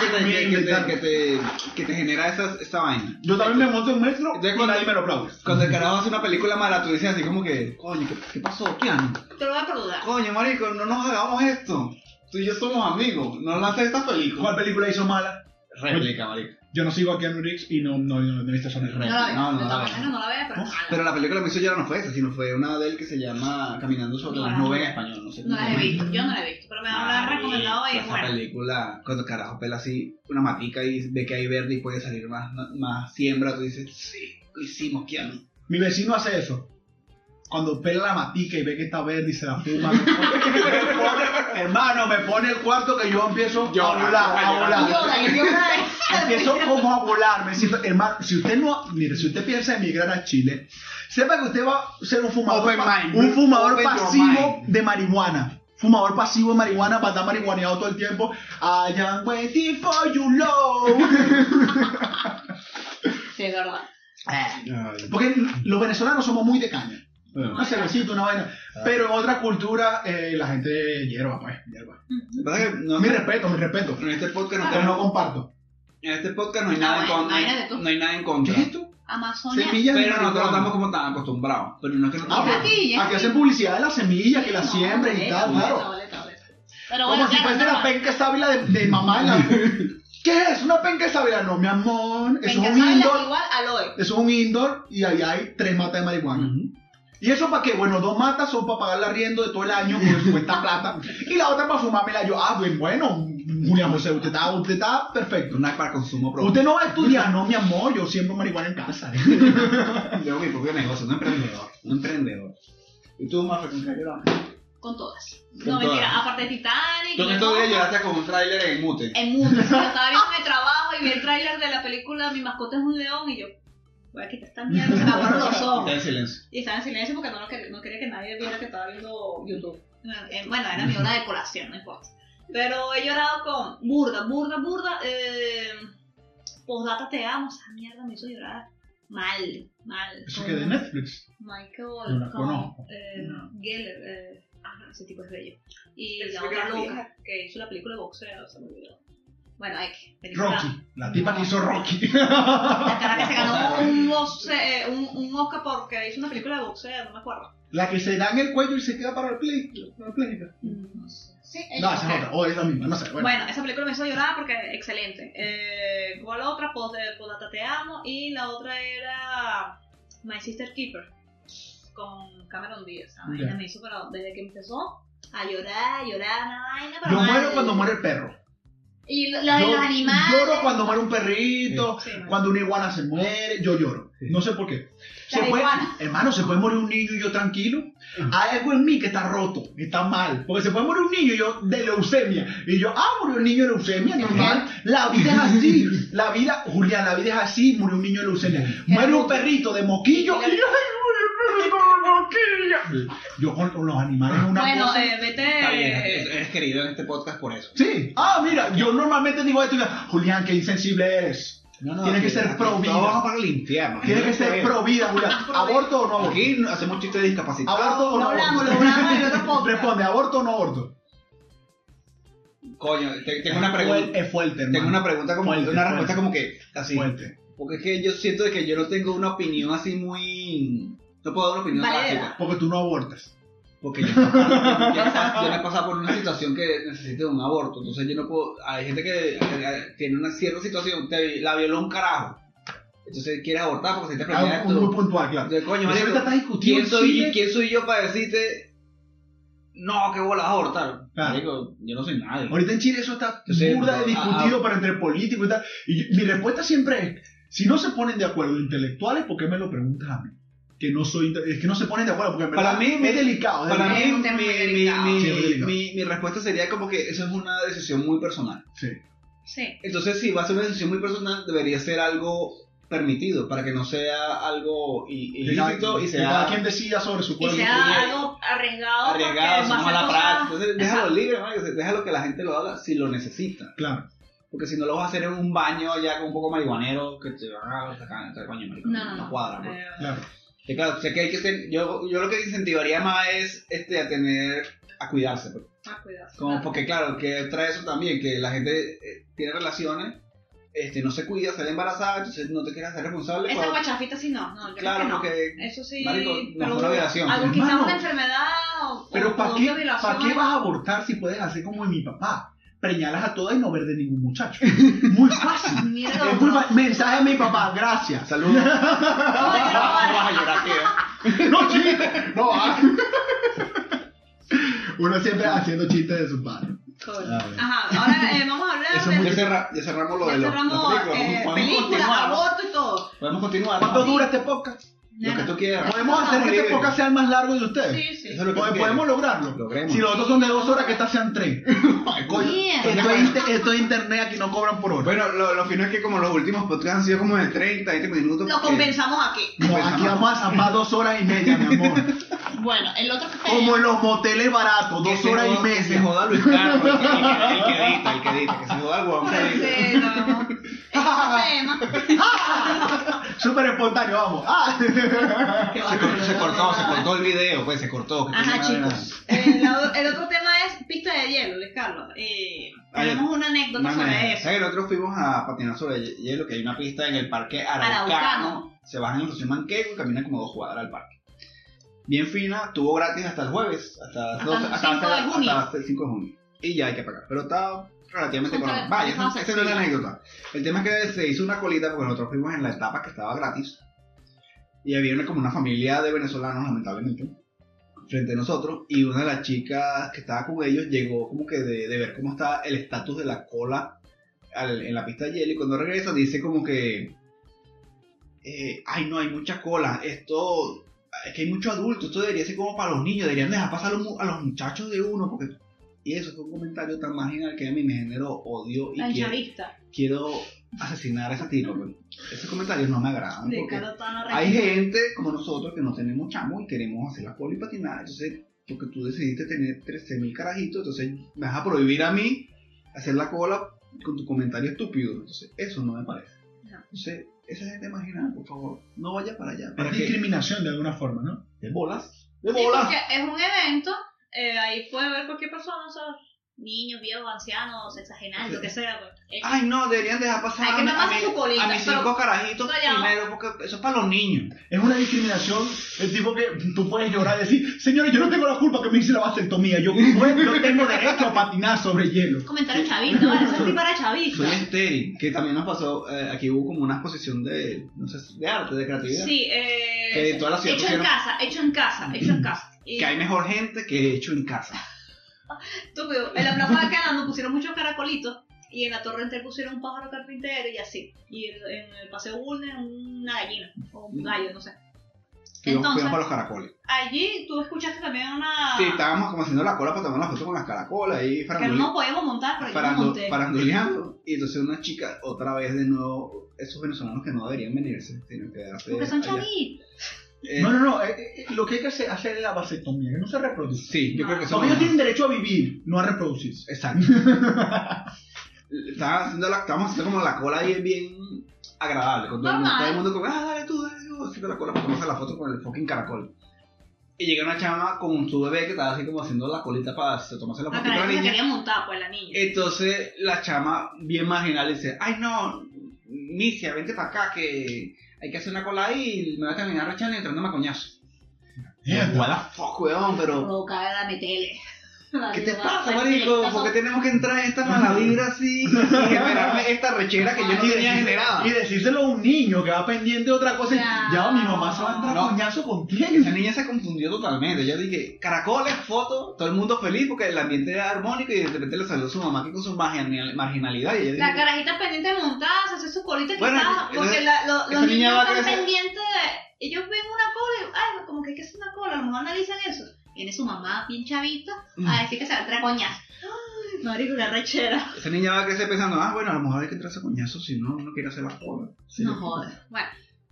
que te, genera esa, esa vaina. Yo también me monto en metro Entonces, cuando- nadie me lo aplaude. Cuando el carajo hace una película mala, tú dices así como que, coño, ¿qué, qué pasó, Keanu? Te lo voy a perdonar. Coño, marico, no nos hagamos esto. Tú y yo somos amigos, no lances esta película. ¿Cuál película hizo mala? Réplica, marico. Yo no sigo a Keanu Reeves y no, no, no, no he visto No la ves, No, no la maneras no la ves, pero la película que me hizo llorar no fue esa, sino fue una de él que se llama Caminando sobre No, las nubes en español. No sé No la he visto, yo no la he visto, pero me la han recomendado y es esa película, cuando carajo pela así una matica y ve que hay verde y puede salir más, más siembra, tú dices, sí, lo hicimos, Keanu. Mi vecino hace eso. Cuando pela la matica y ve que está verde y se la fuma, me pone- hermano, me pone el cuarto que yo empiezo Llora, a volar, a volar. Llora, y llora. Empiezo como a volar, me siento, hermano, si usted no, mire, si usted piensa emigrar a Chile, sepa que usted va a ser un fumador, Open pa- mind. un fumador pasivo de marihuana. Fumador pasivo de marihuana, va a estar marihuaneado todo el tiempo. I am waiting for you, low. Sí, es verdad. Porque los venezolanos somos muy de caña. Una cervecita, una vaina. Pero en otra cultura, eh, la gente hierba, pues, hierba. Que no- Mi respeto, mi respeto. en este podcast no, tenemos- comparto. en este podcast no hay Ah, nada en contra. No hay nada en ¿Qué contra. es esto? Amazonia. Semillas Pero nosotros estamos como tan acostumbrados. Pero no es que no Ah, aquí, aquí aquí. hacen publicidad de las semillas, que las No, siembren y tal, claro. Pero Como bueno, si claro, fuese la penca sábila de, de mamá en la... ¿Qué es? ¿Una penca sábila? No, mi amor. Eso es un indoor. igual aloe. Eso es un indoor y ahí hay tres matas de marihuana. ¿Y eso para qué? Bueno, dos matas son para pagar el arriendo de todo el año, porque cuesta plata. Y la otra para fumármela yo. Ah, bien, bueno, Julián José, usted está, usted está perfecto. Es para consumo propio. Usted no va a estudiar, no, mi amor, yo siembro marihuana en casa. Yo mi propio negocio, un emprendedor. Un emprendedor. ¿Y tú, Mafe, con qué? Con todas. Con No, mentira, todas. aparte de Titanic. Tú en y estos días lloraste con un tráiler en mute. En sí, Yo estaba viendo mi trabajo y vi el tráiler de la película Mi mascota es un león y yo, voy a quitar esta mierda, se me aguaron los ojos. Está en silencio. Y estaba en silencio porque no, lo no quería que nadie viera que estaba viendo YouTube. Eh, Bueno, era mi hora de colación, no importa. Pero he llorado con burda, burda, burda. Eh, Postdata te amo, esa mierda me hizo llorar mal, mal. Eso que de Netflix. Michael No la con, conozco. eh, No. Geller, eh, ajá, ese tipo es bello. Y la otra loca que hizo la película de boxeo, se me olvidó. Bueno, hay que. película- Rocky. La tipa que hizo Rocky. La cara que se ganó un, boxe- eh, un, un Oscar porque hizo una película de boxeo, no me acuerdo. La que se da en el cuello y se queda para el play. Para el play. No sé. Sí, No, esa es otra. O es la misma, no sé. Bueno. Bueno, esa película me hizo llorar porque excelente. Eh, ¿Cuál otra? Post de Podata Te Amo. Y la otra era My Sister Keeper con Cameron Díaz. Esa vaina Ya. me hizo, pero desde que empezó a llorar, a llorar, una vaina. Pero Yo mal. muero cuando muere el perro. Y lo, lo de Yo los animales. lloro cuando muere un perrito, Sí, cuando una iguana se muere, yo lloro. No sé por qué. Se La puede- hermano, se puede morir un niño y yo tranquilo. Hay algo en mí que está roto, está mal. Porque se puede morir un niño y yo de leucemia. Y yo, ah, murió un niño de leucemia, normal. La vida es así. La vida, Julián, la vida es así. Murió un niño de leucemia. Muere un perrito de moquillo. Y yo, ay, murió el perrito Yo con, los animales es una Bueno, cosa. eh, vete. Está bien, eres eres querido en este podcast por eso. Sí. Ah, mira, yo normalmente digo esto y digo, Julián, qué insensible eres. No, Tiene que ser pro vida. Vamos para el infierno. Tiene que ser pro vida, Julián. ¿Aborto o no aborto? Aquí hacemos chistes de discapacitados. ¿Aborto o no aborto? Responde, ¿aborto o no aborto? Coño, te- tengo una Es pregunta. fuerte, Es fuerte, hermano. Tengo una pregunta como Fuerte, una respuesta fuerte. como que así. Fuerte. Porque es que yo siento de que yo no tengo una opinión así muy no puedo dar una opinión Valedera. básica. Porque tú no abortas. Porque yo, yo, yo he pasado por una situación que necesite un aborto. Entonces yo no puedo. Hay gente que tiene una cierta situación, te, la violó un carajo. Entonces quiere abortar porque se te Algo plantea muy puntual, claro. Entonces, coño, Eso marico, ahorita está discutido ¿quién soy, Chile. ¿quién soy yo para decirte no, que bolas a abortar? Claro. Marico, yo no soy nadie. Ahorita en Chile eso está Yo burda de discutido ah, para entre políticos y tal. Y yo- mi respuesta siempre es, si no se ponen de acuerdo intelectuales, ¿por qué me lo preguntas a mí? Que no soy, es que no se ponen de acuerdo, porque en Para verdad mí, es delicado. es Para mí, mi, muy mi, delicado. mi- Sí, es delicado. mi- mi respuesta sería como que eso es una decisión muy personal. Sí. Sí. Entonces, si va a ser una decisión muy personal, debería ser algo permitido para que no sea algo cada- ilícito y que cada sea quien decida sobre su Y cuerpo. sea algo arriesgado. arriesgado, no mala práctica. Entonces, déjalo Exacto. libre, marico, déjalo que la gente lo haga si lo necesita. Claro. Porque si no lo vas a hacer en un baño ya con un poco marihuanero, que te van a sacar, este coño, marico, No, no, no. cuadra. pues. Eh, Claro. Sí, claro, sé que hay que ten- yo, yo lo que incentivaría más es este, a tener, a cuidarse. pues. ah, cuidado. Como Claro. porque claro, que trae eso también, que la gente eh, tiene relaciones, este, no se cuida, sale embarazada, entonces no te quieres hacer responsable. Esa cuando- guachafita sí no. no yo Claro, creo que no. porque Eso sí. marico, violación. Algo quizás una enfermedad o. Pero o ¿para qué. ¿para qué vas a abortar si puedes hacer como mi papá? Preñalas a todas y no ver de ningún muchacho. Muy fácil. Es muy fa- Mensaje a mi papá, gracias. Saludos. No, No vas a llorar ¿eh? No, chiste. No, ah. Uno siempre haciendo chistes de su padre. Ajá, ahora eh, vamos a hablar Eso de. muy- Ya, cerra- ya cerramos lo Ya de los, cerramos películas. eh, aborto y todo. Podemos continuar. ¿Cuánto dura este podcast? Lo que tú quieras. ¿Podemos hacer que este podcast sea el más largo de ustedes? Sí, sí. Eso es lo que Pod- tú ¿Podemos lograrlo? Logremos. Si los otros son de dos horas, que estas sean tres. Ay, coño. Esto es, inter- esto es internet, aquí no cobran por hora. Bueno, lo, lo fino es que como los últimos podcasts han sido como de 30, 20 minutos. Lo porque- compensamos aquí. No, aquí vamos a zampar dos horas y media, mi amor. Bueno, el otro que Como en los moteles baratos, Que dos se horas y joda- Que se media. joda Luis Carlos, el que, el que- el que edita, el que edita, que se joda el edita. Sí, no. Tema. Súper espontáneo, vamos. Ah. Se, cortó, se cortó, se cortó el video, pues se cortó. Ajá, chicos. Eh, el otro tema es pista de hielo, Luis Carlos. Eh, tenemos una anécdota sobre eso. ¿Sabes que nosotros fuimos a patinar sobre hi- hielo? Que hay una pista en el parque Araucano. Araucano. Se bajan en la estación Manquehue y caminan como dos cuadras al parque. Bien fina, tuvo gratis hasta el jueves, hasta, Hasta 12 el hasta, 5 de hasta- junio. hasta el 5 de junio. Y ya hay que pagar. Pero está relativamente económico. Vaya, esa, esa no es la anécdota. El tema es que se hizo una colita porque nosotros fuimos en la etapa que estaba gratis. Y había una, como una familia de venezolanos, lamentablemente, frente a nosotros. Y una de las chicas que estaba con ellos llegó como que de, de ver cómo está el estatus de la cola al- en la pista de hielo. Y cuando regresa dice como que... eh, ay, no, hay mucha cola. Esto... Es que hay muchos adultos. Esto debería ser como para los niños. Deberían dejar pasar a los, mu- a los muchachos de uno. porque Y eso fue un comentario tan marginal que a mí me generó odio y La quiero, asesinar a esa tipa. pues. Esos comentarios no me agradan. De porque hay gente como nosotros que no tenemos chamo y queremos hacer la cola y patinar. Entonces, porque tú decidiste tener 13.000 carajitos, entonces me vas a prohibir a mí hacer la cola con tu comentario estúpido. Entonces, eso no me parece. No. Entonces, esa gente marginal, por favor, no vaya para allá. Es ¿Para qué? discriminación de alguna forma, ¿no? De bolas. De Sí, bolas. porque es un evento, eh, ahí puede ver cualquier persona, ¿sabes? Niños, viejos, ancianos, sexagenarios, lo que sea. Pues. Eh, Ay, no, deberían dejar pasar Hay que a, mi- mamarse a mi- su colita, a mis pero- cinco carajitos Eso primero, porque eso es para los niños. Es una discriminación, el tipo que tú puedes llorar y decir, señores, yo no tengo la culpa que me hice la vasectomía, yo, yo tengo derecho a patinar sobre hielo. Comentario chavito, ¿vale? Ese tipo era chavista. Soy estéril, que también nos pasó, eh, aquí hubo como una exposición de, no sé, de arte, de creatividad. Sí, eh, Que en toda la ciudad hecho en casa, hecho en casa, hecho en casa. Y Que hay mejor gente que hecho en casa. estúpido, en la plaza de Canadá pusieron muchos caracolitos y en la torrente pusieron un pájaro carpintero y así. Y en en el paseo Bulnes una gallina o un gallo, no sé. Entonces- para los caracoles. Allí tú escuchaste también una... Sí, estábamos como haciendo la cola para tomar la foto con las caracolas ahí que no podíamos montar, pero yo farandu- monté. faranduleando. Y entonces una chica, otra vez de nuevo, esos venezolanos que no deberían venirse, sino quedarse. Porque son chavitos. Eh, No, no, no, eh, eh, lo que hay que hacer, hacer es la vasectomía, que no se reproduce. Sí, yo creo que eso Porque ellos tienen derecho a vivir, no a reproducirse. Exacto. Estaban haciendo la, estábamos haciendo como la cola ahí bien agradable. Con todo, el mundo, Normal. todo el mundo como, ah, dale tú, dale tú, haciendo la cola para tomarse la foto con el fucking caracol. Y llega una chama con su bebé que estaba así como haciendo la colita para tomarse la La foto con la cara niña. quería montar, pues la niña. Entonces la chama, bien marginal, dice, ay no, Nicia, vente para acá que hay que hacer una cola ahí y me voy a terminar rechando y entrándome a coñazo. What the fuck, weón, pero... Provocar a metele. ¿Qué te pasa, marico? ¿Por qué tenemos que entrar en esta mala vibra así y generarme esta rechera que yo no tenía generada? Y decírselo a un niño que va pendiente de otra cosa y Ya. mi mamá se va a entrar No. a coñazo Esa contigo. niña se confundió totalmente. Yo dije, caracoles, fotos, todo el mundo feliz porque el ambiente era armónico y de repente le salió su mamá aquí con su marginal- marginalidad. Y La carajita pendiente de montarse, hacer su colita Bueno, quizás, porque entonces, la- lo- esa los niños están pendientes de... Ellos ven una cola y, ay, como que hay que hacer una cola, a lo mejor analizan eso. Viene su mamá bien chavita Mm. a decir que se va a entrar coñazo. Ay, marico, qué rechera. esa niña va a crecer pensando, ah, bueno, a lo mejor hay que entrarse a coñazo si no, no quiere hacer la cola. Sí. No jodas. Bueno,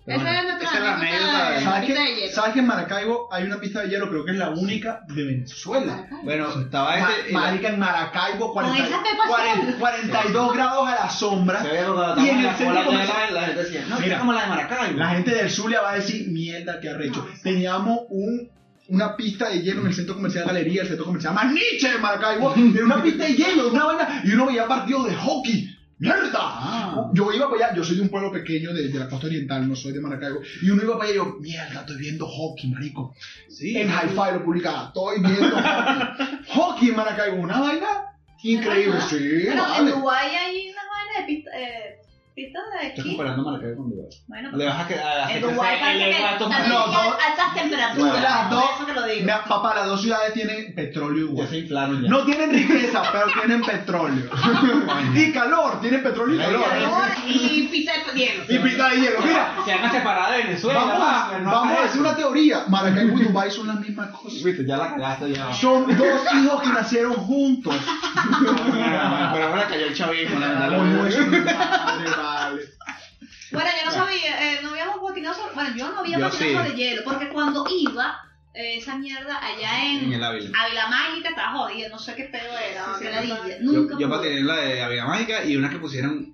Pero esa bueno, es nuestra esa es la anécdota de- de ¿Sabes pista de que, hielo. ¿Sabes que en Maracaibo hay una pista de hielo? Creo que es la única de Venezuela. Bueno, estaba Ma- este... Marica, en Maracaibo, Con 40 esa pepa 40 42 grados a la sombra. Se ve Y en el centro cola, comercial- la, la gente decía, no, Mira, es como la de Maracaibo. La gente del Zulia va a decir, mierda, qué arrecho. No, esa- Teníamos un, una pista de hielo en el centro comercial Galería, el centro comercial más niche de Maracaibo. Era una pista de hielo, una vaina, y uno veía partidos de hockey. ¡Mierda! Ah. Yo iba para allá, yo soy de un pueblo pequeño de, de la costa oriental, no soy de Maracaibo. Y uno iba para allá y yo, mierda, estoy viendo hockey, marico. Sí, En Hi-Fi lo publicaba, estoy viendo hockey. hockey en Maracaibo, una vaina Increíble, sí. Bueno, en. Dubái hay unas vainas de pista, eh, de esquí. comparando Maracaibo con Dubái. Bueno, Le vas a, que- a hacer en Dubái parece que también No, altas temperaturas. Las dos- eso que lo digo. Papá, las dos ciudades tienen petróleo Ya igual. se inflaron ya. No tienen riqueza, pero tienen petróleo. y calor, tienen petróleo y calor. Calor y pista de hielo. Y pita de hielo. Mira, Se van a separar de Venezuela. vamos, no vamos a hacer una teoría. Maracaibo y Dubái son las mismas cosas. Viste, ya la cagaste ya. Son dos hijos que nacieron juntos. Pero ahora cayó el chavismo, la verdad. Vale. Bueno, yo no sabía, eh, no habíamos patinado sobre, bueno, yo no había Yo patinado sí. sobre hielo, porque cuando iba, eh, esa mierda allá En en el Ávila. Ávila Mágica estaba jodida, no sé qué pedo era, Sí, sí, qué ladilla. total. Nunca Yo, yo pude. patiné en la de Ávila Mágica y una que pusieron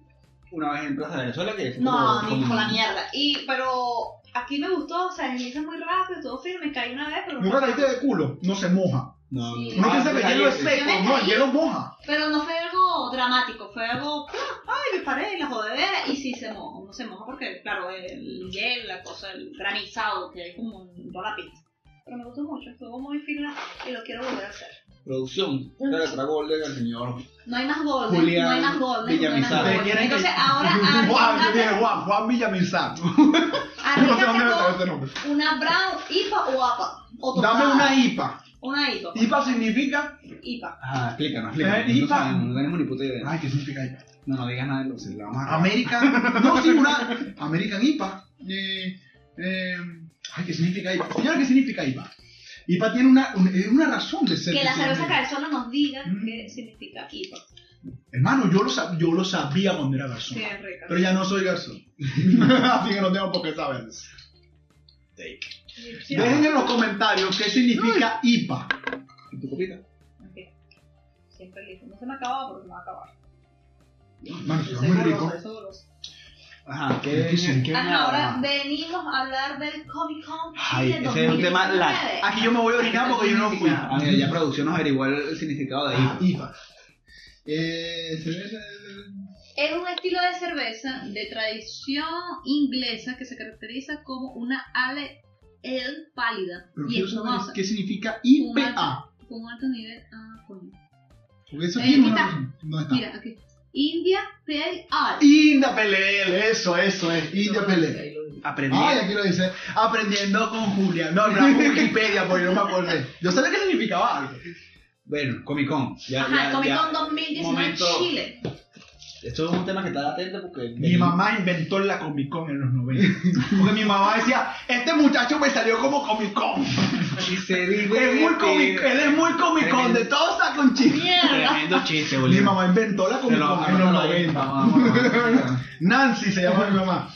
una vez en Plaza de Venezuela que fue No, como- ni como- por la mierda. Y, pero aquí me gustó, o sea, desliza muy rápido, todo firme, caí una vez, pero Nunca caíste de culo, no se moja. No, Sí. Uno Ah, piensa que el hielo es sí. seco, Yo me no, el hielo moja. Pero no fue algo dramático, fue algo, ay, me paré y la jodedera, y sí se moja, no se moja porque, claro, el hielo, la cosa, el granizado que hay como en toda la pista. Pero me gustó mucho, estuvo muy fina y lo quiero volver a hacer. Producción. Dale otra golden al señor. No hay más golden, Julián no hay más golden, no Villamizar. golden. ¿Ustedes quieren que- Entonces ahora Juan, yo arrígate, dije Juan, Juan Villamizar. No nombre. una brown IPA o APA. O. Dame una IPA. Una IPA. IPA significa. IPA. Ajá, explícanos, explícanos. Eh, no, IPA. no tenemos ni puta idea. Ay, ¿qué significa IPA? No, no digas nada de luces, le vamos a American. No, sí, una. American IPA. Eh, eh, ay, ¿qué significa IPA? Señora, ¿qué significa IPA? IPA tiene una, un- eh, una razón de ser. Que la cerveza cabezona nos diga Mm. qué significa IPA. Hermano, yo lo, sab- yo lo sabía cuando era garzón. Sí, es rica. Pero ya no soy garzón. Así que no tengo por qué saber. Sí. Dejen en los comentarios qué significa IPA. ¿Y tu copita? Siempre listo. No se me acaba porque se me va a acabar. Está soy muy rico. Ajá, ¿qué Riquísimo. qué Ajá, nada? ahora venimos a hablar del Comic Con Ay, ese es un tema 2019. la- Aquí yo me voy a orinar porque yo no fui. Ah, mira, ya producción nos averiguó el, significado de Ah, IPA. IPA. Eh, cerveza. Es un estilo de cerveza de tradición inglesa que se caracteriza como una ale ale pálida Pero y quiero saber espumosa, qué significa IPA. con alto nivel. Ah, coño. Porque eso Eh, aquí no, está. no está. Mira, aquí. India Pale Ale. India Pelele, eso, eso es. India Pelele. Aprendí. Ay, aquí lo dice. Aprendiendo con Julia. No, no, Wikipedia, porque no me acordé. Yo sabía qué significaba algo. Bueno, Comic Con. Ya, Ajá, ya, Comic ya. Con 2019 momento. Chile. Esto es un tema que está atento porque. Mi mamá inventó la Comic Con en los 90. Porque mi mamá decía, este muchacho me salió como Comic Con. Y se dice. Es muy comic, él es muy Comic Con, de todo saca un chiste. Tremendo chiste, Mi boludo. mamá inventó la Comic Con en los anótalo ahí, 90. vamos, vamos, vamos. Nancy se llama mi mamá.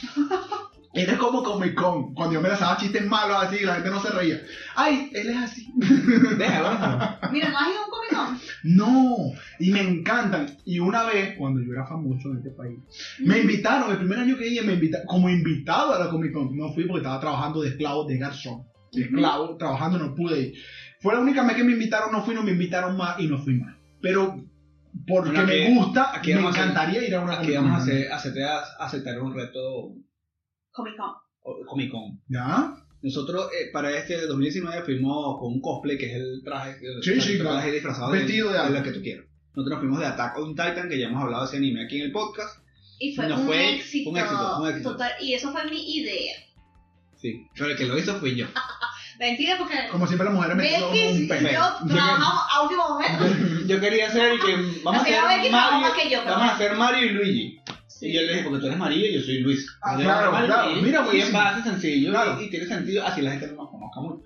Él es como Comic Con. Cuando yo me lanzaba chistes malos así, la gente no se reía. Ay, él es así. Deja, bueno. Mira, ¿no has ido a un Comic Con? No, y me encantan. Y una vez, cuando yo era famoso en este país, me invitaron, el primer año que iba, me invitaron como invitado a la Comic Con. No fui porque estaba trabajando de esclavo de garzón. De esclavo, trabajando, no pude ir. Fue la única vez que me invitaron, no fui, no me invitaron más y no fui más. Pero porque Bueno, me gusta, aquí me a encantaría ir a una Aquí vamos a Con. hacer, aceptar, aceptar un reto Comic Con. o- Comic Con. ¿Ya? Nosotros eh, para este 2019 fuimos con un cosplay que es el traje, el Sí, sí, el claro. traje disfrazado Vestido de algo. lo que tú quieras. Nosotros nos fuimos de Attack on Titan, que ya hemos hablado de ese anime aquí en el podcast. Y fue, un, fue éxito, un éxito, un éxito. Total. Y eso fue mi idea. Sí, pero el que lo hizo fui yo. Mentira, porque. Como siempre las mujeres me Belkis un y pene. yo trabajamos a último momento. Yo quería hacer que vamos a Así, a ver, hacer ¿quién trabaja Mario, que yo? Vamos a hacer Mario y Luigi. Y yo le dije, porque tú eres María y yo soy Luis. Ah, claro, claro. y- Mira, y es buenísimo. fácil, sencillo Claro. y, y tiene sentido, así la gente no nos conozca mucho.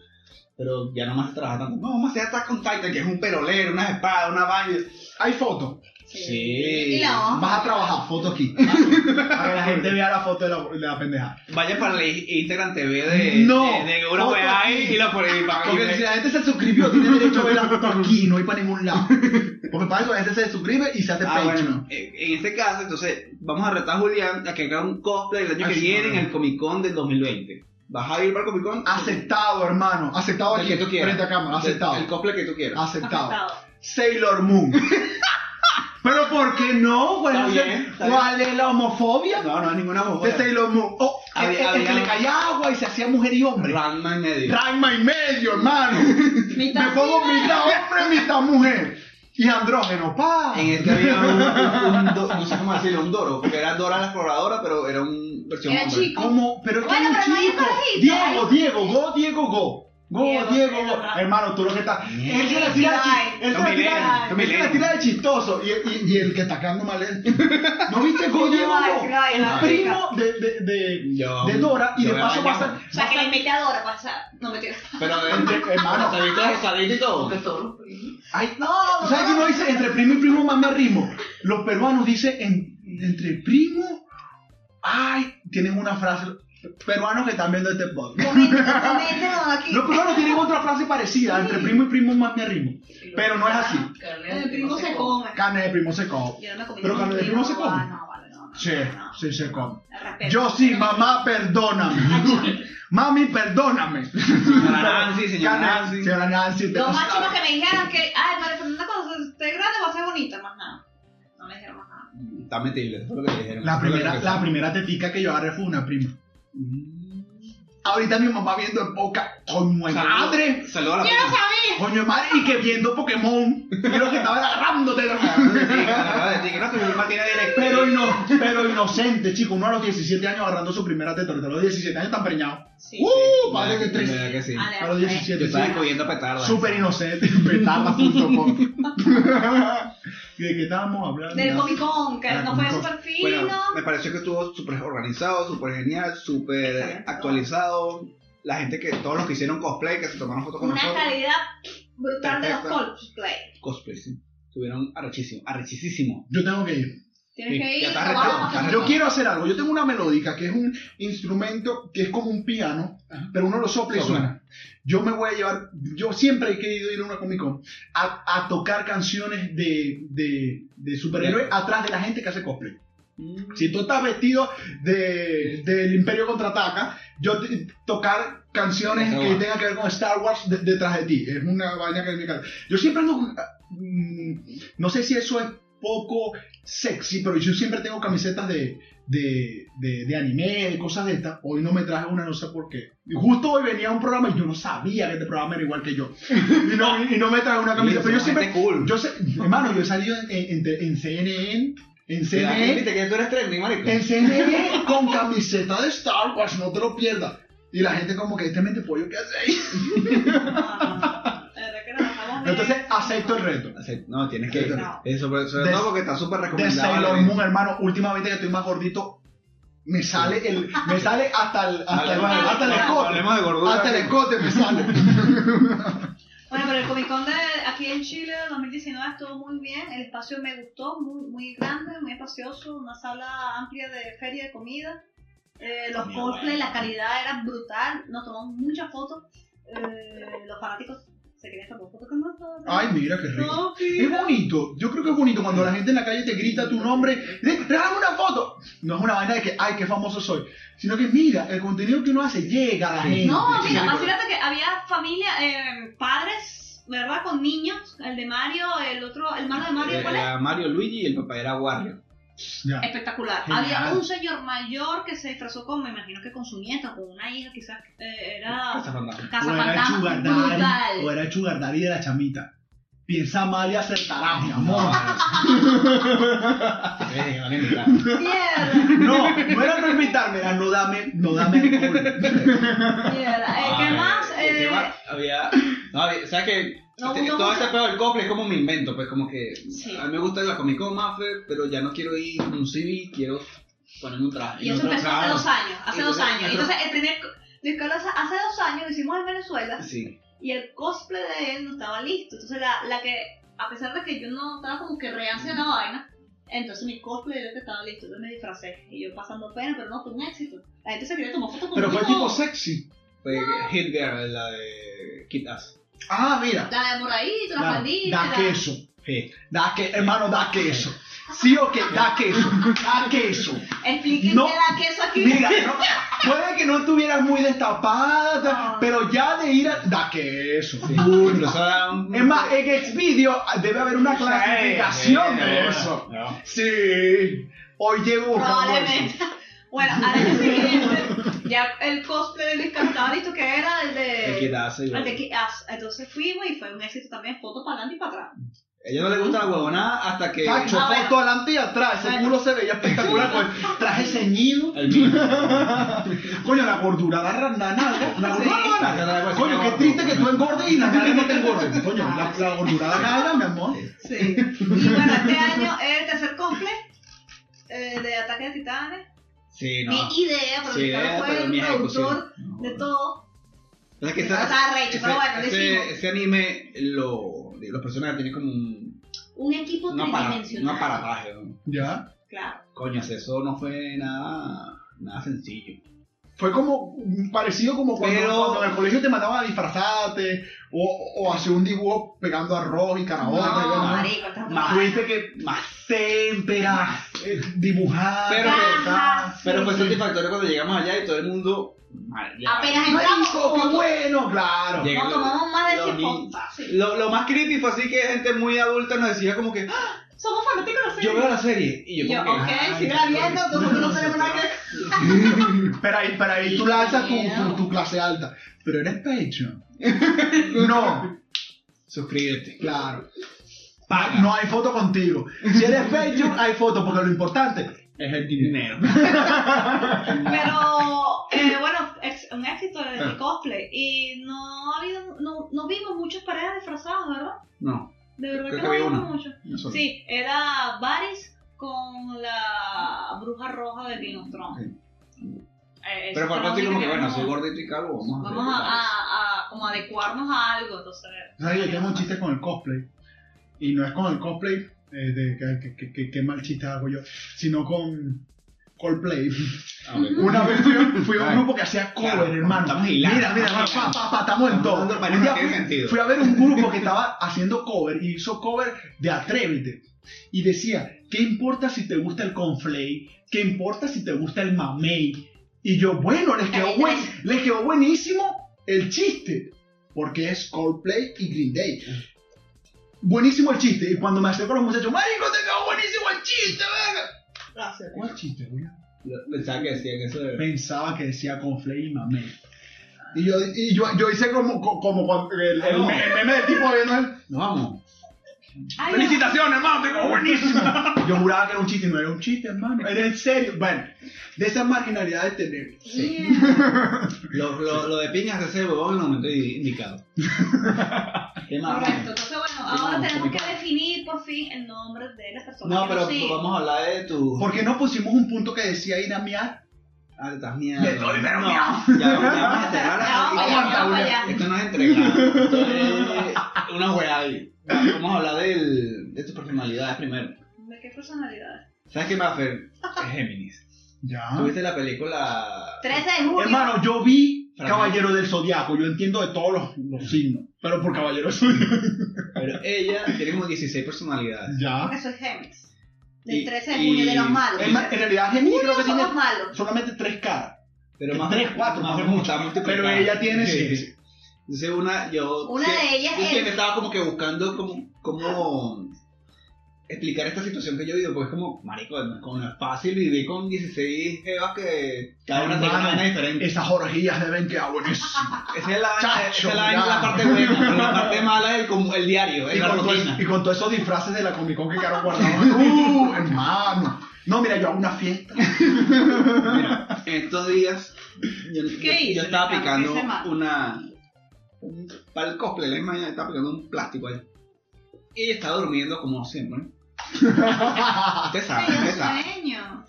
Pero ya no más se trabaja tanto. No, vamos a hacer Attack on Titan, que es un perolero, unas espadas, una vaina. Hay fotos. Sí. Y la hoja. Vas a trabajar, foto aquí. Para que la gente vea la foto de la, de la pendeja. Vaya para el Instagram TV de, No, de, de una foto weá aquí. ahí y lo pone y pa- y Porque si la gente se suscribió, tiene derecho a ver la foto aquí, no ir para ningún lado. Porque para eso la gente se suscribe y se hace Ah, Patreon. bueno, en en este caso, entonces, vamos a retar a Julián a que haga un cosplay el año Ay, que sí, viene en madre. el Comic Con del 2020. ¿Vas a ir para el Comic Con? Aceptado, hermano. Aceptado El aquí, que tú quieras. frente a cámara. El- Aceptado. El cosplay que tú quieras. Aceptado. Aceptado. Sailor Moon. Pero ¿por qué no? Pues, Está bien, está ¿Cuál es la homofobia No, no hay ninguna de mujer. Sailor Moon? Oh, el, Había- el- el que había- le caía agua y se hacía mujer y hombre. Ranma en medio. Ranma y medio, hermano. Me pongo sí, mitad hombre, mitad mujer. Y andrógeno, pa. En este había un, un- un do- no sé cómo decirlo, un Doro, porque era Dora la exploradora, pero era un versión Era hombre. chico. ¿Cómo? Pero es que Bueno, hay un pero no hay chico. Diego, Diego, go, Diego, go. Go, Diego. Hermano, tú lo que estás. Él se la tira de él se Tommy la tira- Lennon, Tommy él se la Lennon. tira de chistoso. Y, y, y el que está quedando mal es. ¿No viste Go, Sí, Diego, primo de, de, de, Yo- de Dora y de paso a ser. O sea, que la imitadora pasa. No me tiras. Pero Entre- hermano. ¿te viste Rosalito y todo? Ay, No, ¿Tú sabes que uno dice entre primo y primo más me arrimo? Los peruanos dicen en- entre primo. Ay, tienen una frase. Peruanos que están viendo este podcast. Aquí. Los peruanos tienen otra frase parecida, entre primo y primo más me arrimo. Pero no es así. El primo se come. Carne de primo se come. Yo no me comí Pero carne de primo se come. Ah, no, vale, no, no, Sí, no. sí se come. Respeto. Yo sí, mamá, perdóname. Mami, perdóname. Señora Nancy, señora Carne- Nancy. Señora Nancy. te Lo más pasaba. chulo que me dijeron que, ay, María Fernanda, cuando esté grande va a ser bonita, más nada. No me dijeron más nada. Está metible, eso fue lo que dijeron. La primera, la primera tetica que yo agarré fue una prima. Ahorita mi mamá viendo en boca, coño de madre, Saludos a la ¡Yo no sabía! coño de madre, y que viendo Pokémon. Lo que estaba agarrándote. Que que directo. Pero, ino- pero inocente, chico. Uno a los 17 años agarrando su primera teta. ahorita A los 17 años están preñados. Sí. ¡Uh! Padre de De tres. que sí. A los ale. 17. Yo estaba sí. cogiendo petardas. Súper inocente. Petarda.com. ¿De qué estábamos hablando? Del Comic Con, que no fue súper fino. Bueno, me pareció que estuvo súper organizado, súper genial, súper actualizado. La gente que, todos los que hicieron cosplay, que se tomaron fotos con una nosotros. calidad brutal de los cosplay. Cosplay, sí. Estuvieron arrechísimos, arrechísimos. Yo tengo que ir. Tienes Sí, que ir, Yo quiero hacer algo. Yo tengo una melódica que es un instrumento que es como un piano, pero uno lo sopla y suena. Yo me voy a llevar, yo siempre he querido ir a una Comic Con a, a tocar canciones de, de, de superhéroes atrás de la gente que hace cosplay. Si tú estás vestido de, del Imperio Contraataca, yo te- tocar canciones que tengan que ver con Star Wars de- detrás de ti. Es una vaina que me encanta. Yo siempre ando mm, no sé si eso es poco sexy, pero yo siempre tengo camisetas de, de, de, de anime, de cosas de estas. Hoy no me traje una, no sé por qué. Justo hoy venía un programa y yo no sabía que este programa era igual que yo. Y no, y no me traje una camiseta. Pero yo siempre, cool. yo sé, hermano, yo he salido en, en, en CNN, en ¿Te das CNN, que tú eres marico? en CNN con camiseta de Star Wars, no te lo pierdas. Y la gente como que este mente pollo, ¿qué hace ahí? No, no, no. La verdad que nos dejamos ver. Entonces acepto el reto. No, tienes que ir. No. Eh, sobre, De- todo porque está súper De recomendado. Sailor el Moon, hermano, últimamente que estoy más gordito, me sale el, me sale hasta el, hasta el, hasta el hablemos de escote. gordura. Hasta el escote me sale. Bueno, pero el Comic Con de aquí en Chile 2019 estuvo muy bien. El espacio me gustó, muy, muy grande, muy espacioso. Una sala amplia de feria de comida. Eh, los Muy cosplay, bueno. la calidad era brutal. Nos tomamos muchas fotos. Eh, los fanáticos se querían tomar fotos con nosotros. Ay, mira qué rico. No, Es bonito, yo creo que es bonito cuando la gente en la calle te grita tu nombre, regálame una foto. No es una vaina de que, ay, qué famoso soy, sino que mira, el contenido que uno hace llega a la Sí. gente. No, mira, imagínate que había familia, eh, padres, ¿verdad? Con niños. El de Mario, el otro, el malo de Mario, ¿cuál es? Era Mario Luigi y el papá era Wario. Ya. Espectacular. Genial. Había un señor mayor que se disfrazó con, me imagino que con su nieta, con una hija, quizás eh, era Casa Fantasma. Casa o era daddy, o era daddy de la chamita. Piensa mal y acertarás, mi amor. No, no era no invitarme, era no dame, no dame ¿Qué más? ¿Qué Eh, más? Había. No, había. ¿Sabes qué? No, Este- no, todo no. este pedo del cosplay es como mi invento, pues como que Sí. a mí me gusta la Comic Con Maffer, pero ya no quiero ir con un CV, quiero ponerme un traje. y eso empezó hace dos años, hace dos Entonces, años. Entonces, el primer hace dos años lo hicimos en Venezuela Sí. y el cosplay de él no estaba listo. Entonces, la, la que, a pesar de que yo no estaba como que reacia a la vaina, entonces mi cosplay era que estaba listo. Entonces me disfracé y yo pasando pena, pero no, fue un éxito. La gente se quería tomar fotos Pero conmigo. fue tipo sexy. Hit Girl, la de Kid Ass. Ah, mira. La de moradito, la Da, faldita. da queso. Sí. Da que, hermano, da queso. Sí o qué, da queso. Da queso. Expliquen No. qué da queso aquí. Mira, no, puede que no estuvieras muy destapada, No. pero ya de ir a. Da queso. Sí. Era un. Es más, en Xvideo debe haber una clasificación de eso. No. Sí. Hoy llego buscando Probablemente. Bueno, al año siguiente, ya el cosplay de Luis Carlos estaba listo, que era el El de. El igual. de. Entonces fuimos y fue un éxito también, fotos para adelante y para atrás. A ella no le gusta la huevonada hasta que. Cacho, Ah, bueno. adelante y atrás. Ese Bueno. culo se veía espectacular con el traje ceñido. El mío. Coño, la gordura agarra la nalga. La Sí. gordura La nalga, nalga. Coño, qué triste que tú engordes y la nalga no te engorde. Coño, la, la gordura la nalga, mi amor. Sí. Y bueno, este año es el tercer cosplay eh, de Ataque de Titanes. Sí, no. Mi idea, pero Sí, idea, fue pero el productor No. de todo. O sea, que Está arrecho, pero bueno, ese, ese anime, lo, los personajes tienen como un, Un equipo un, apara- un tridimensional. aparataje. ¿no? Ya. Claro. Coño, eso no fue nada, nada sencillo. Fue como parecido como cuando, Pero- cuando en el colegio te mandaban a disfrazarte o, o hacer un dibujo pegando arroz y carabotas. y No, marico, Más Tuviste que Más tempera, eh, dibujar. Pero- cortar. Pero fue satisfactorio cuando llegamos allá y todo el mundo. madre, ya- Apenas entramos. ¡Marico, qué bueno! Claro. Llega- Nos tomamos más de los 100 niños- fotos. fácil. Lo, lo más creepy fue así que gente muy adulta nos decía como que "Ah, Somos fanáticos de la serie. yo veo la serie y yo yo, como ok, que "Ay, sigue qué viendo, coño". nosotros no tenemos nada que Pero ahí, pero ahí tú lanzas tu, tu, tu clase alta. Pero eres Patreon. No, Suscríbete. claro. Paga. No hay foto contigo. Si eres Patreon, hay foto, porque lo importante es el dinero. Pero, eh, bueno, ex- un éxito el, Ah. el cosplay. Y no ha habido, no, no vimos muchas parejas disfrazadas, ¿verdad? No, De verdad Creo que que no vimos una. mucho. no. Sí, era Varys con la bruja roja de Game of Thrones. Eh, Pero por la como que bueno, no- soy gordito y calvo, vamos a Vamos a, a, a como adecuarnos a algo, entonces. ¿Sabes? Yo tengo un chiste con el cosplay. Y no es con el cosplay, eh, de que, que, que, que- mal chiste hago yo, sino con Coldplay. Ah. Una vez fui, a- fui a un grupo que hacía cover, Claro, hermano. Mira, mira, pa, pa, pa, pa, estamos en todo. Un día fui, fui a ver un grupo que estaba haciendo cover y hizo cover de Atrévete. Y decía, ¿qué importa si te gusta el conflay? ¿Qué importa si te gusta el mamey? Y yo, bueno, les quedó, buen, les quedó buenísimo el chiste. Porque es Coldplay y Green Day. Buenísimo el chiste. Y cuando me acerco a los muchachos, ¡Marico, te quedó buenísimo el chiste, venga! Gracias. ¿Cuál chiste, güey? Pensaba que decía que eso era. pensaba que decía conflay y mamey. Y yo, y yo, yo hice como, co- como cuando el, el No. me- el meme del tipo viendo él. Nos vamos. Ay, ¡Felicitaciones, hermano! ¡Te quedó buenísimo! Yo juraba que era un chiste y no era un chiste, hermano. Era en serio. Bueno, de esas marginalidades tenemos. yeah. Lo, lo, lo de piñas de ese huevón en el momento indicado. ¿Qué más? Correcto, entonces bueno, ahora tenemos ¿qué que definir por fin el nombre de las personas No, que pero vamos a hablar de tu. ¿Por qué no pusimos un punto que decía ir a miar? Ah, te estás miando. Me estoy pero no. Ya, ya vamos a Julián. allá. Esto no es entregado. Esto es una weá ahí. Vamos a hablar del, de tus personalidades primero. ¿De qué personalidades? ¿Sabes qué, Maffer? Es Géminis. Ya. ¿Tuviste la película? 13 de julio. Hermano, yo vi Caballero del Zodiaco. Yo entiendo de todos los, los signos. Pero por Caballero del Zodiaco. Pero ella tiene como 16 personalidades. Ya. Porque soy Géminis. Del Y- 13 de y- junio, de los malos. En, en realidad, Gemini creo que tiene malos. solamente tres caras. Pero más Tres, cuatro, más más como mucho. Pero ella tiene Sí, sí. sí. Entonces una, yo... Una sí- de ellas yo es- siempre estaba como que buscando como, cómo explicar esta situación que yo vivo, porque es como, marico, como no es fácil vivir con 16 jevas que cada una tiene una diferente. Esas orgías deben quedar buenísimas. Esa es la, Chacho, esa es la, parte buena, pero la parte mala es el, como el diario, es y, la con todo rutina. eso- y con todos esos disfraces de la Comic Con que quedaron guardados. ¡Uh, hermano! No, mira, yo hago una fiesta. Mira, en estos días yo, ¿Qué yo- hice, yo estaba hice mal? una un- para el cosplay, la misma mañana estaba aplicando un plástico ahí. Y ella estaba durmiendo como siempre. ¿no? Usted sabe, usted sabe. sueño.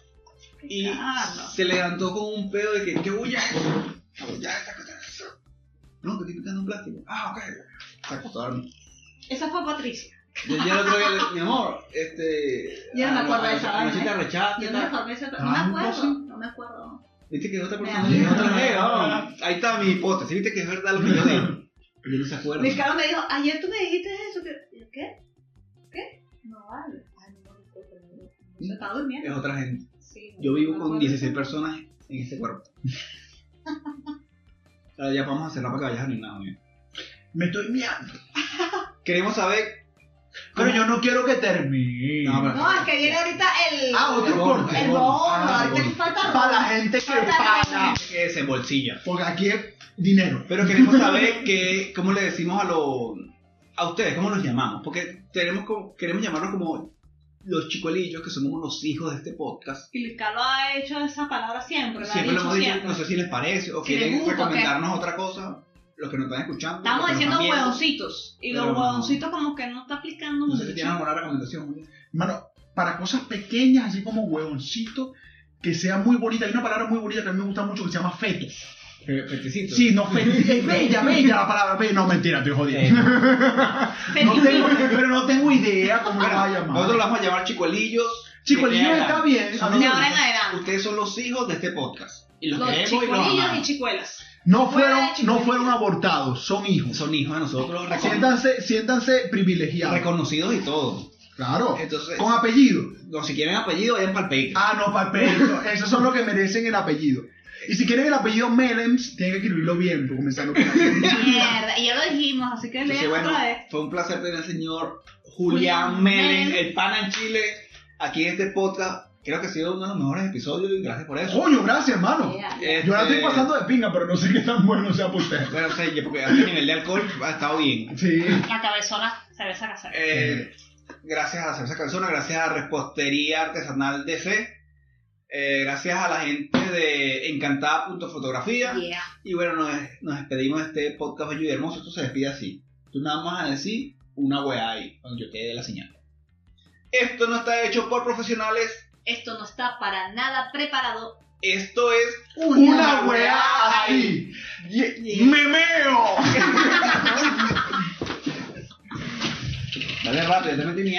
Y Ricardo. se levantó con un pedo de que, ¿qué bulla es? ¿Qué bulla es cosa? No, que estoy picando un plástico. Ah, ok. Se acostó a dormir. Esa fue Patricia. Yo ya el otro día, le- mi amor, este. Yo no me ah, acuerdo de esa Anoche vaina, te ¿eh? arrechaste. Yo y no me formé esa. No Ah, me acuerdo. No me acuerdo. Viste que es otra persona, otra. Ahí está mi hipótesis. Viste que es verdad lo que yo digo. Yo no se acuerda. Ricardo me dijo, ayer tú me dijiste eso. que- ¿Yo ¿Qué? ¿Qué? No vale. Ay, no, no, no, no. Se está Es durmiendo. otra gente. Sí, no Yo vivo con acuerdo. 16 personas en ese cuerpo. Ahora ya vamos a cerrar para que vayas a orinar, amigo. Me estoy miando. Queremos saber. Pero yo no quiero que termine. No, es que viene ahorita el. Ah, otro corte. El bono. Ah, ahorita bono. que falta Para la gente que paga. Que desembolsilla. Porque aquí es dinero. Pero queremos saber que, cómo le decimos a los a ustedes, ¿cómo los llamamos? Porque tenemos como- queremos llamarlos como los chicuelillos, que somos los hijos de este podcast. Y Carlos ha hecho esa palabra siempre, la Siempre lo hemos dicho, siempre. no sé si les parece o Si quieren gusta, recomendarnos otra cosa, los que nos están escuchando. Estamos diciendo huevoncitos. Y los huevoncitos como que no está aplicando No sé si tienen alguna recomendación. Mano, para cosas pequeñas, así como huevoncito, que sea muy bonita. Hay una palabra muy bonita que a mí me gusta mucho que se llama feto. Fetecito. Sí, no. Es bella, bella la palabra. bella. No, mentira, estoy jodiendo. No tengo, pero no tengo idea cómo lo Bueno, va a llamar. nosotros lo vamos a llamar chicuelillos. Chicuelillos está bien. A mí De me ahora en adelante. Ustedes son los hijos de este podcast. Y los, Los queremos y los chicuelillos y amamos. chicuelas. No fueron, no fueron abortados, son hijos. Son hijos de nosotros, Siéntanse, siéntanse privilegiados. reconocidos y todo. Claro. Entonces- Con apellido. No, si quieren apellido, vayan para el. Ah, no, para el. Esos son los que merecen el apellido. Y si quieren el apellido Melems, tienen que escribirlo bien, por comenzando por. Mierda, y ya lo dijimos, así que Entonces, lean bueno, otra vez. fue un placer tener al señor Julián Julián Melen. el pana en Chile, aquí en este podcast. Creo que ha sido uno de los mejores episodios y gracias por eso. Coño, gracias, hermano. Yeah. Este, Yo la estoy pasando de pinga, pero no sé qué tan bueno sea por usted. Bueno, sé, yo porque a este nivel de alcohol ha estado bien. Sí. La cabezona cerveza casera. Eh, gracias a Cerveza Calzona, gracias a Repostería Artesanal DC, eh, gracias a la gente de Encantada.fotografía. Yeah. Y bueno, nos, nos despedimos de este podcast bello y hermoso. Esto se despide así. Tú nada más a decir una weá ahí, cuando yo quede la señal. Esto no está hecho por profesionales. Esto no está para nada preparado. Esto es Una weá así. Ye- ¡Memeo! Dale rápido, te metí mi.